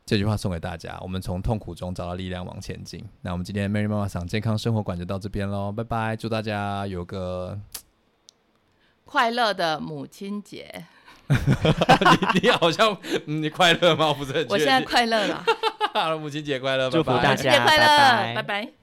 这句话送给大家：我们从痛苦中找到力量往前进。那我们今天 Mary 妈妈想健康生活馆就到这边喽，拜拜！祝大家有个快乐的母亲节，你你好像、嗯、你快乐吗？我不是很确定。我现在快乐了，好了，母亲节快乐，祝福拜拜大家母亲节快乐，拜拜拜拜